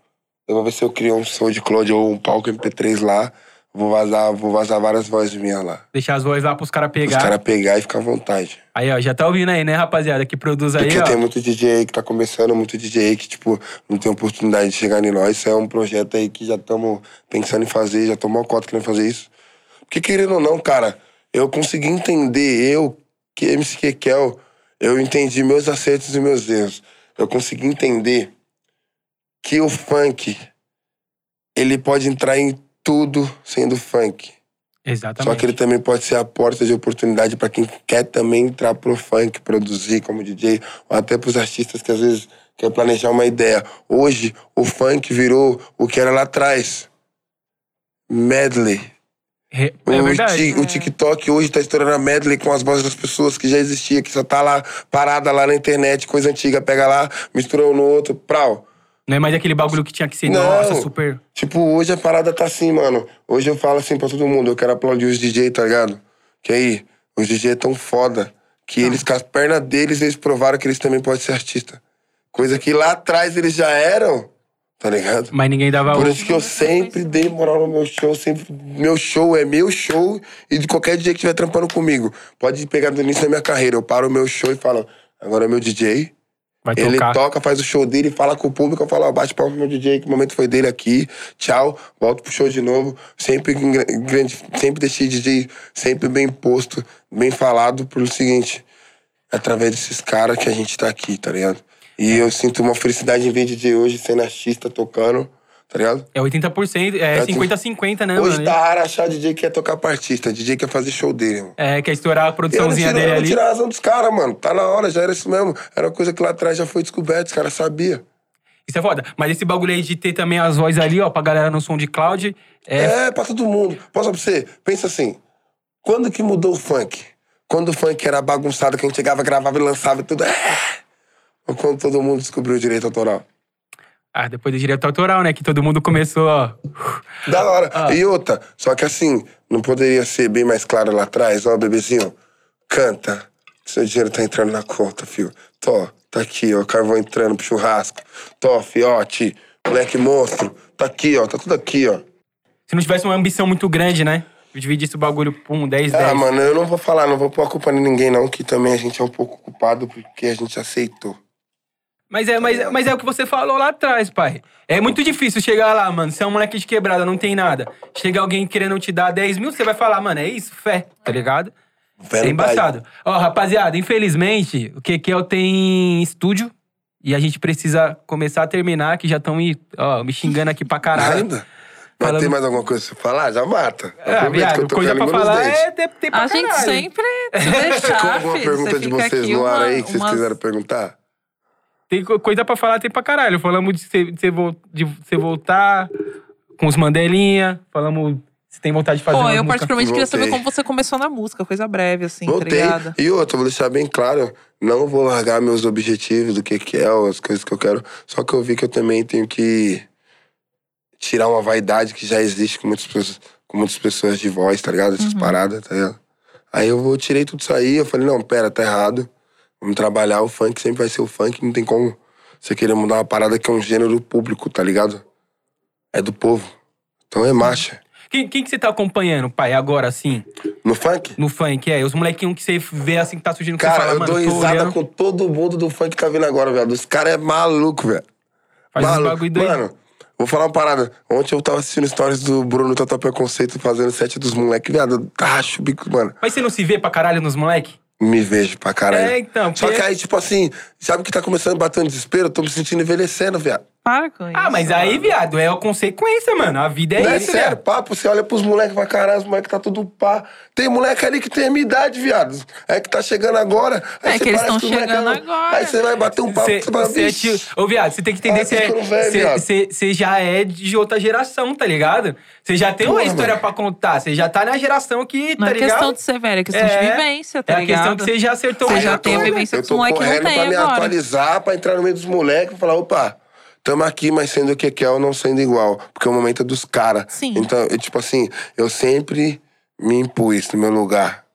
Eu vou ver se eu crio um SoundCloud ou um palco MP3 lá. Vou vazar, vou vazar várias vozes minhas lá. Deixar as vozes lá pros caras Os pegar. caras pegar e ficar à vontade. Aí, ó, já tá ouvindo aí, né, rapaziada? Que produz aí, Porque ó. tem muito DJ aí que tá começando, muito DJ aí que, tipo, não tem oportunidade de chegar em nós. Isso é um projeto aí que já estamos pensando em fazer, já tomou cota querendo fazer isso. Porque, querendo ou não, cara, eu consegui entender, eu, que MC Kekel, eu entendi meus acertos e meus erros. Eu consegui entender que o funk, ele pode entrar em tudo sendo funk. Exatamente. Só que ele também pode ser a porta de oportunidade para quem quer também entrar pro funk, produzir como DJ, ou até pros artistas que às vezes quer planejar uma ideia. Hoje, o funk virou o que era lá atrás. Medley. O, É verdade. ti- o TikTok hoje tá estourando a medley com as vozes das pessoas que já existia, que só tá lá parada lá na internet, coisa antiga, pega lá, mistura um no outro, prau. Não é mais aquele bagulho que tinha que ser, Não. nossa, super. Tipo, hoje a parada tá assim, mano. Hoje eu falo assim pra todo mundo, eu quero aplaudir os DJ, tá ligado? Que aí, os DJ é tão foda que eles, com as pernas deles, eles provaram que eles também podem ser artista. Coisa que lá atrás eles já eram, tá ligado? Mas ninguém dava Por isso que eu sempre dei moral no meu show, sempre. Meu show é meu show e de qualquer DJ que estiver trampando comigo. Pode pegar do início da minha carreira. Eu paro o meu show e falo, agora é meu DJ. Vai Ele tocar. toca, faz o show dele, fala com o público, eu falo, ó, bate palma pro meu DJ, que o momento foi dele aqui. Tchau, volto pro show de novo. Sempre em gra- grande, sempre deixei DJ sempre bem posto, bem falado, pelo seguinte, é através desses caras que a gente tá aqui, tá ligado? E eu sinto uma felicidade em ver DJ hoje sendo artista, tocando, tá ligado? É 80%, é É, 50-50, né, Hoje mano? tá raro achar DJ que quer tocar pra artista, DJ quer fazer show dele, irmão. É, quer estourar a E eu não produçãozinha eu dele não ali. tiro a razão dos caras, mano. Tá na hora, já era isso mesmo. Era uma coisa que lá atrás já foi descoberto, os caras sabiam. Isso é foda. Mas esse bagulho aí de ter também as vozes ali, ó, pra galera no som de cloud, é. É, pra todo mundo. Posso pra você? Pensa assim, quando que mudou o funk? Quando o funk era bagunçado, que a gente chegava, gravava e lançava e tudo. É. Ou quando todo mundo descobriu o direito autoral? Ah, depois do direito autoral, né? Que todo mundo começou, ó. Da hora. Ah. E outra, só que assim, não poderia ser bem mais claro lá atrás? Ó, bebezinho, canta. Seu dinheiro tá entrando na conta, filho. Tó, tá aqui, ó, carvão entrando pro churrasco. Tó, fiote, moleque monstro. Tá aqui, ó, tá tudo aqui, ó. Se não tivesse uma ambição muito grande, né? Dividisse o bagulho por um 10, 10. Ah, mano, eu não vou falar, não vou pôr a culpa em ninguém, não, que também a gente é um pouco culpado porque a gente aceitou. Mas é, mas, mas é o que você falou lá atrás, pai. É muito difícil chegar lá, mano. Você é um moleque de quebrada, não tem nada. Chega alguém querendo te dar 10 mil, você vai falar, mano, é isso? Fé, tá ligado? Velho é embaçado. Ó, rapaziada, infelizmente, o Kekel tem estúdio. E a gente precisa começar a terminar, que já estão me, ó, me xingando aqui pra caralho. Nada. Mas Falando- tem mais alguma coisa pra você falar? Já mata. Ah, Aproveita que viado, eu tô coisa pra falar é ter, ter pra A gente caralho. sempre se deixar, Ficou alguma pergunta Você de vocês no ar uma- aí que vocês umas- quiserem perguntar? Tem co- coisa pra falar, tem pra caralho. Falamos de você, de você de você voltar com os Mandelinha. Falamos se tem vontade de fazer Pô, uma eu música. particularmente queria saber como você começou na música, coisa breve, assim, tá Voltei. ligado? E outra, vou deixar bem claro, não vou largar meus objetivos do que que é, as coisas que eu quero. Só que eu vi que eu também tenho que tirar uma vaidade que já existe com muitas pessoas, com muitas pessoas de voz, tá ligado? Essas paradas, tá ligado? Aí eu vou, tirei tudo isso aí, eu falei, não, pera, tá errado. Vamos trabalhar, o funk sempre vai ser o funk, não tem como você querer mudar uma parada que é um gênero público, tá ligado? É do povo. Então é marcha. Quem, quem que você tá acompanhando, pai, agora, assim, No funk? no funk? É, os molequinhos que você vê, assim, que tá surgindo, que Cara, fala, eu dou tô risada olhando, com todo mundo do funk que tá vindo agora, velho. Os caras é maluco, velho. faz Maluco. bagulho doido. Mano, vou falar uma parada. Ontem eu tava assistindo stories do Bruno Total Preconceito fazendo set dos moleques, viado. O bico, mano. Mas você não se vê pra caralho nos moleque? Me vejo pra caralho. É, então, Só que aí, tipo assim, sabe o que tá começando a bater um desespero? Eu tô me sentindo envelhecendo, viado. Para com isso. Ah, mas aí, viado, é a consequência, mano. A vida é Não é isso, sério, viado. papo. Você olha pros moleques pra caralho, os moleques tá tudo pá. Tem moleque ali que tem a minha idade, viado. É que tá chegando agora. Aí É que eles parece tão o moleque chegando é- agora. Aí você vai bater um papo, Cê, você cê é. Ô, viado, você tem que entender Ah, viado. você já é de outra geração, tá ligado? Você já tem uma história mano. pra contar. Você já tá na geração que, Não tá é ligado? questão de ser velho, é questão de É, vivência, tá é a ligado? questão que você já acertou Você já tem a vivência Eu que os tô moleques não correndo pra me agora. atualizar, pra entrar no meio dos moleques e falar, opa, tamo aqui, mas sendo o que quer ou não sendo igual. Porque o momento é dos caras. Então, eu, tipo assim, eu sempre me impus no meu lugar.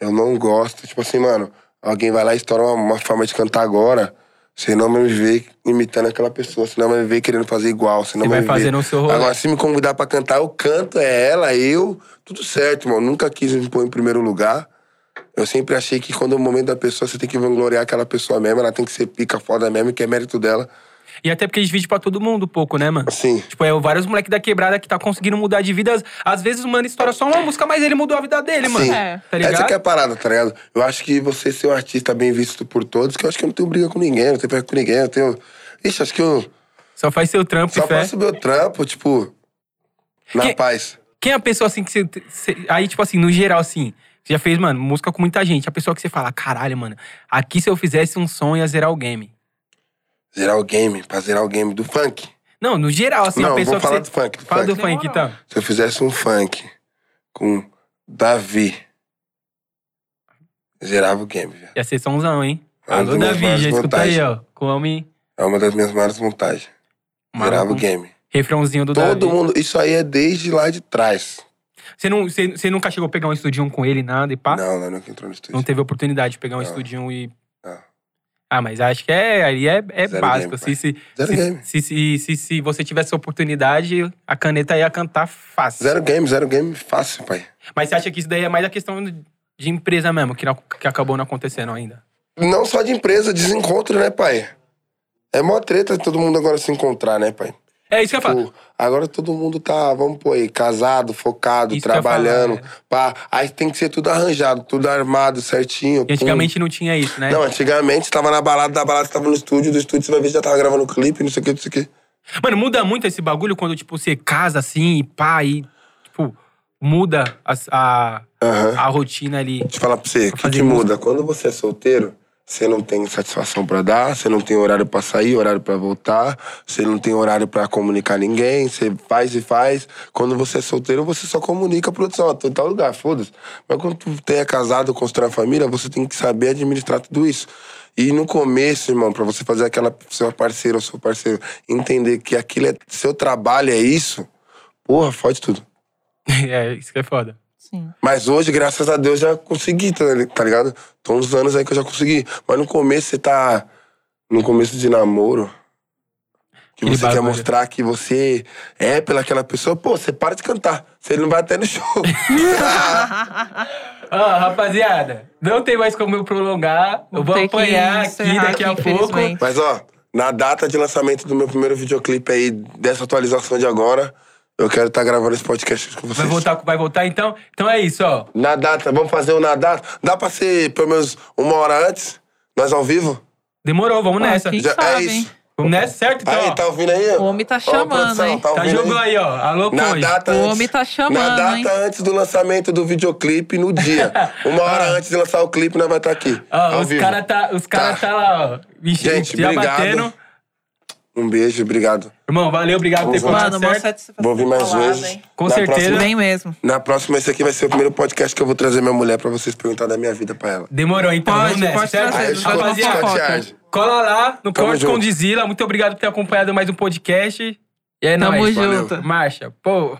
Eu não gosto, tipo assim, mano, alguém vai lá e estoura uma, uma forma de cantar agora. Você não vai me ver imitando aquela pessoa, você não vai me ver querendo fazer igual, você não vai ver. fazendo o seu rolê. Agora, se me convidar pra cantar, eu canto, é ela, eu, tudo certo, mano. Nunca quis me pôr em primeiro lugar. Eu sempre achei que quando é o momento da pessoa, você tem que vangloriar aquela pessoa mesmo, ela tem que ser pica foda mesmo, que é mérito dela. E até porque divide pra todo mundo um pouco, né, mano? Assim, Tipo, é vários moleques da quebrada que tá conseguindo mudar de vida. Às vezes o mano estoura só uma música, mas ele mudou a vida dele, mano. Sim. É. Tá ligado? Essa que é a parada, tá ligado? Eu acho que você ser um artista bem visto por todos, que eu acho que eu não tenho briga com ninguém, não tenho briga com ninguém, eu tenho. Ixi, acho que eu Só faz seu trampo só fé. faço meu trampo, tipo, na Que- paz. Quem é a pessoa assim que você, você- Aí, tipo assim, no geral, assim. Você já fez, mano, música com muita gente. A pessoa que você fala, caralho, mano, aqui se eu fizesse um som ia zerar o game. Zerar o game, pra zerar o game do funk. Não, no geral, assim, não, a pessoa vou falar que do você. funk. Do Fala funk. do funk, então. Se eu fizesse um funk com Davi, zerava o game, velho. Ia ser somzão, hein? É Alô, Davi, já escuta aí, ó. Com homem. É uma das minhas maiores montagens. Zerava o game. Refrãozinho do Todo Davi. mundo. Isso aí é desde lá de trás. Você, não, você, você nunca chegou a pegar um estudinho com ele, nada e pá? Não, não, nunca entrou no estúdio. Não teve oportunidade de pegar um Não. estudinho e. Não. Ah, mas acho que é, aí é, é Zero básico. game, se, se, Zero se, game. se, se, se, se você tivesse oportunidade, a caneta ia cantar fácil. Zero game, zero game fácil, pai. Mas você acha que isso daí é mais a questão de empresa mesmo, que, não- que acabou não acontecendo ainda? Não só de empresa, desencontro, né, pai? É mó treta todo mundo agora se encontrar, né, pai? É isso que eu falo. Pô, agora todo mundo tá, vamos pôr aí, casado, focado, Isso ia trabalhando. falar, pá. Aí tem que ser tudo arranjado, tudo armado, certinho. E antigamente não tinha isso, né? pum. Não, antigamente você tava na balada, da balada você tava no estúdio, do estúdio você vai ver já tava gravando clipe, não sei o que, não sei o que. Mano, muda muito esse bagulho quando, tipo, você casa assim e pá, e, tipo, muda as- a, Aham. a rotina ali. Deixa eu falar pra você, o que, que muda? Quando você é solteiro, você não tem satisfação pra dar, você não tem horário pra sair, horário pra voltar, você não tem horário pra comunicar ninguém, você faz e faz. Quando você é solteiro, você só comunica a produção, tô em tal lugar, foda-se. Mas quando tem é casado, constrói uma família, você tem que saber administrar tudo isso. E no começo, irmão, pra você fazer aquela sua parceira ou seu parceiro entender que aquilo é seu trabalho, é isso, porra, fode tudo. é, isso que é foda. Sim. Mas hoje, graças a Deus, já consegui, tá, tá ligado? Tô uns anos aí que eu já consegui. Mas no começo você tá. No começo de namoro. Que Aquele você quer mostrar que você é pelaquela pessoa, pô, você para de cantar. Você não vai até no show. Ó, rapaziada, não tem mais como eu prolongar. Eu vou Tem apanhar aqui daqui a pouco. Mas ó, na data de lançamento do meu primeiro videoclipe aí, dessa atualização de agora, eu quero estar gravando esse podcast com vocês. Vai voltar, vai voltar então? Então é isso, ó. Na data, vamos fazer o na data. Dá pra ser pelo menos uma hora antes? Nós ao vivo? Demorou, vamos Ah, nessa. quem Já- é sabe, isso. hein? Vamos nessa, certo? Então, Aí, ó. tá ouvindo aí? O homem tá Ó, chamando, produção, hein? Tá, Tá jogando aí? ó. Alô, Na Conde. data O antes, homem tá chamando, Na data hein? antes do lançamento do videoclipe, no dia. Uma hora antes de lançar o clipe, nós vai estar aqui. Ó, ao os caras tá, os cara Tá. tá lá, ó. Vixe, Gente, já obrigado. batendo. Um beijo, obrigado. Irmão, valeu, obrigado por ter falado Mano, certo. satisfação. Vou vir mais falada, vezes. hein? Com Na certeza. Próxima, Vem mesmo. na próxima, esse aqui vai ser o primeiro podcast que eu vou trazer minha mulher pra vocês perguntar da minha vida pra ela. Demorou, então. Pode, pode trazer, Aí, Rapaziada, cola lá no Tamo Corte com. Dizila. Muito obrigado por ter acompanhado mais um podcast. E é Tamo nóis. junto. Marcha. Pô.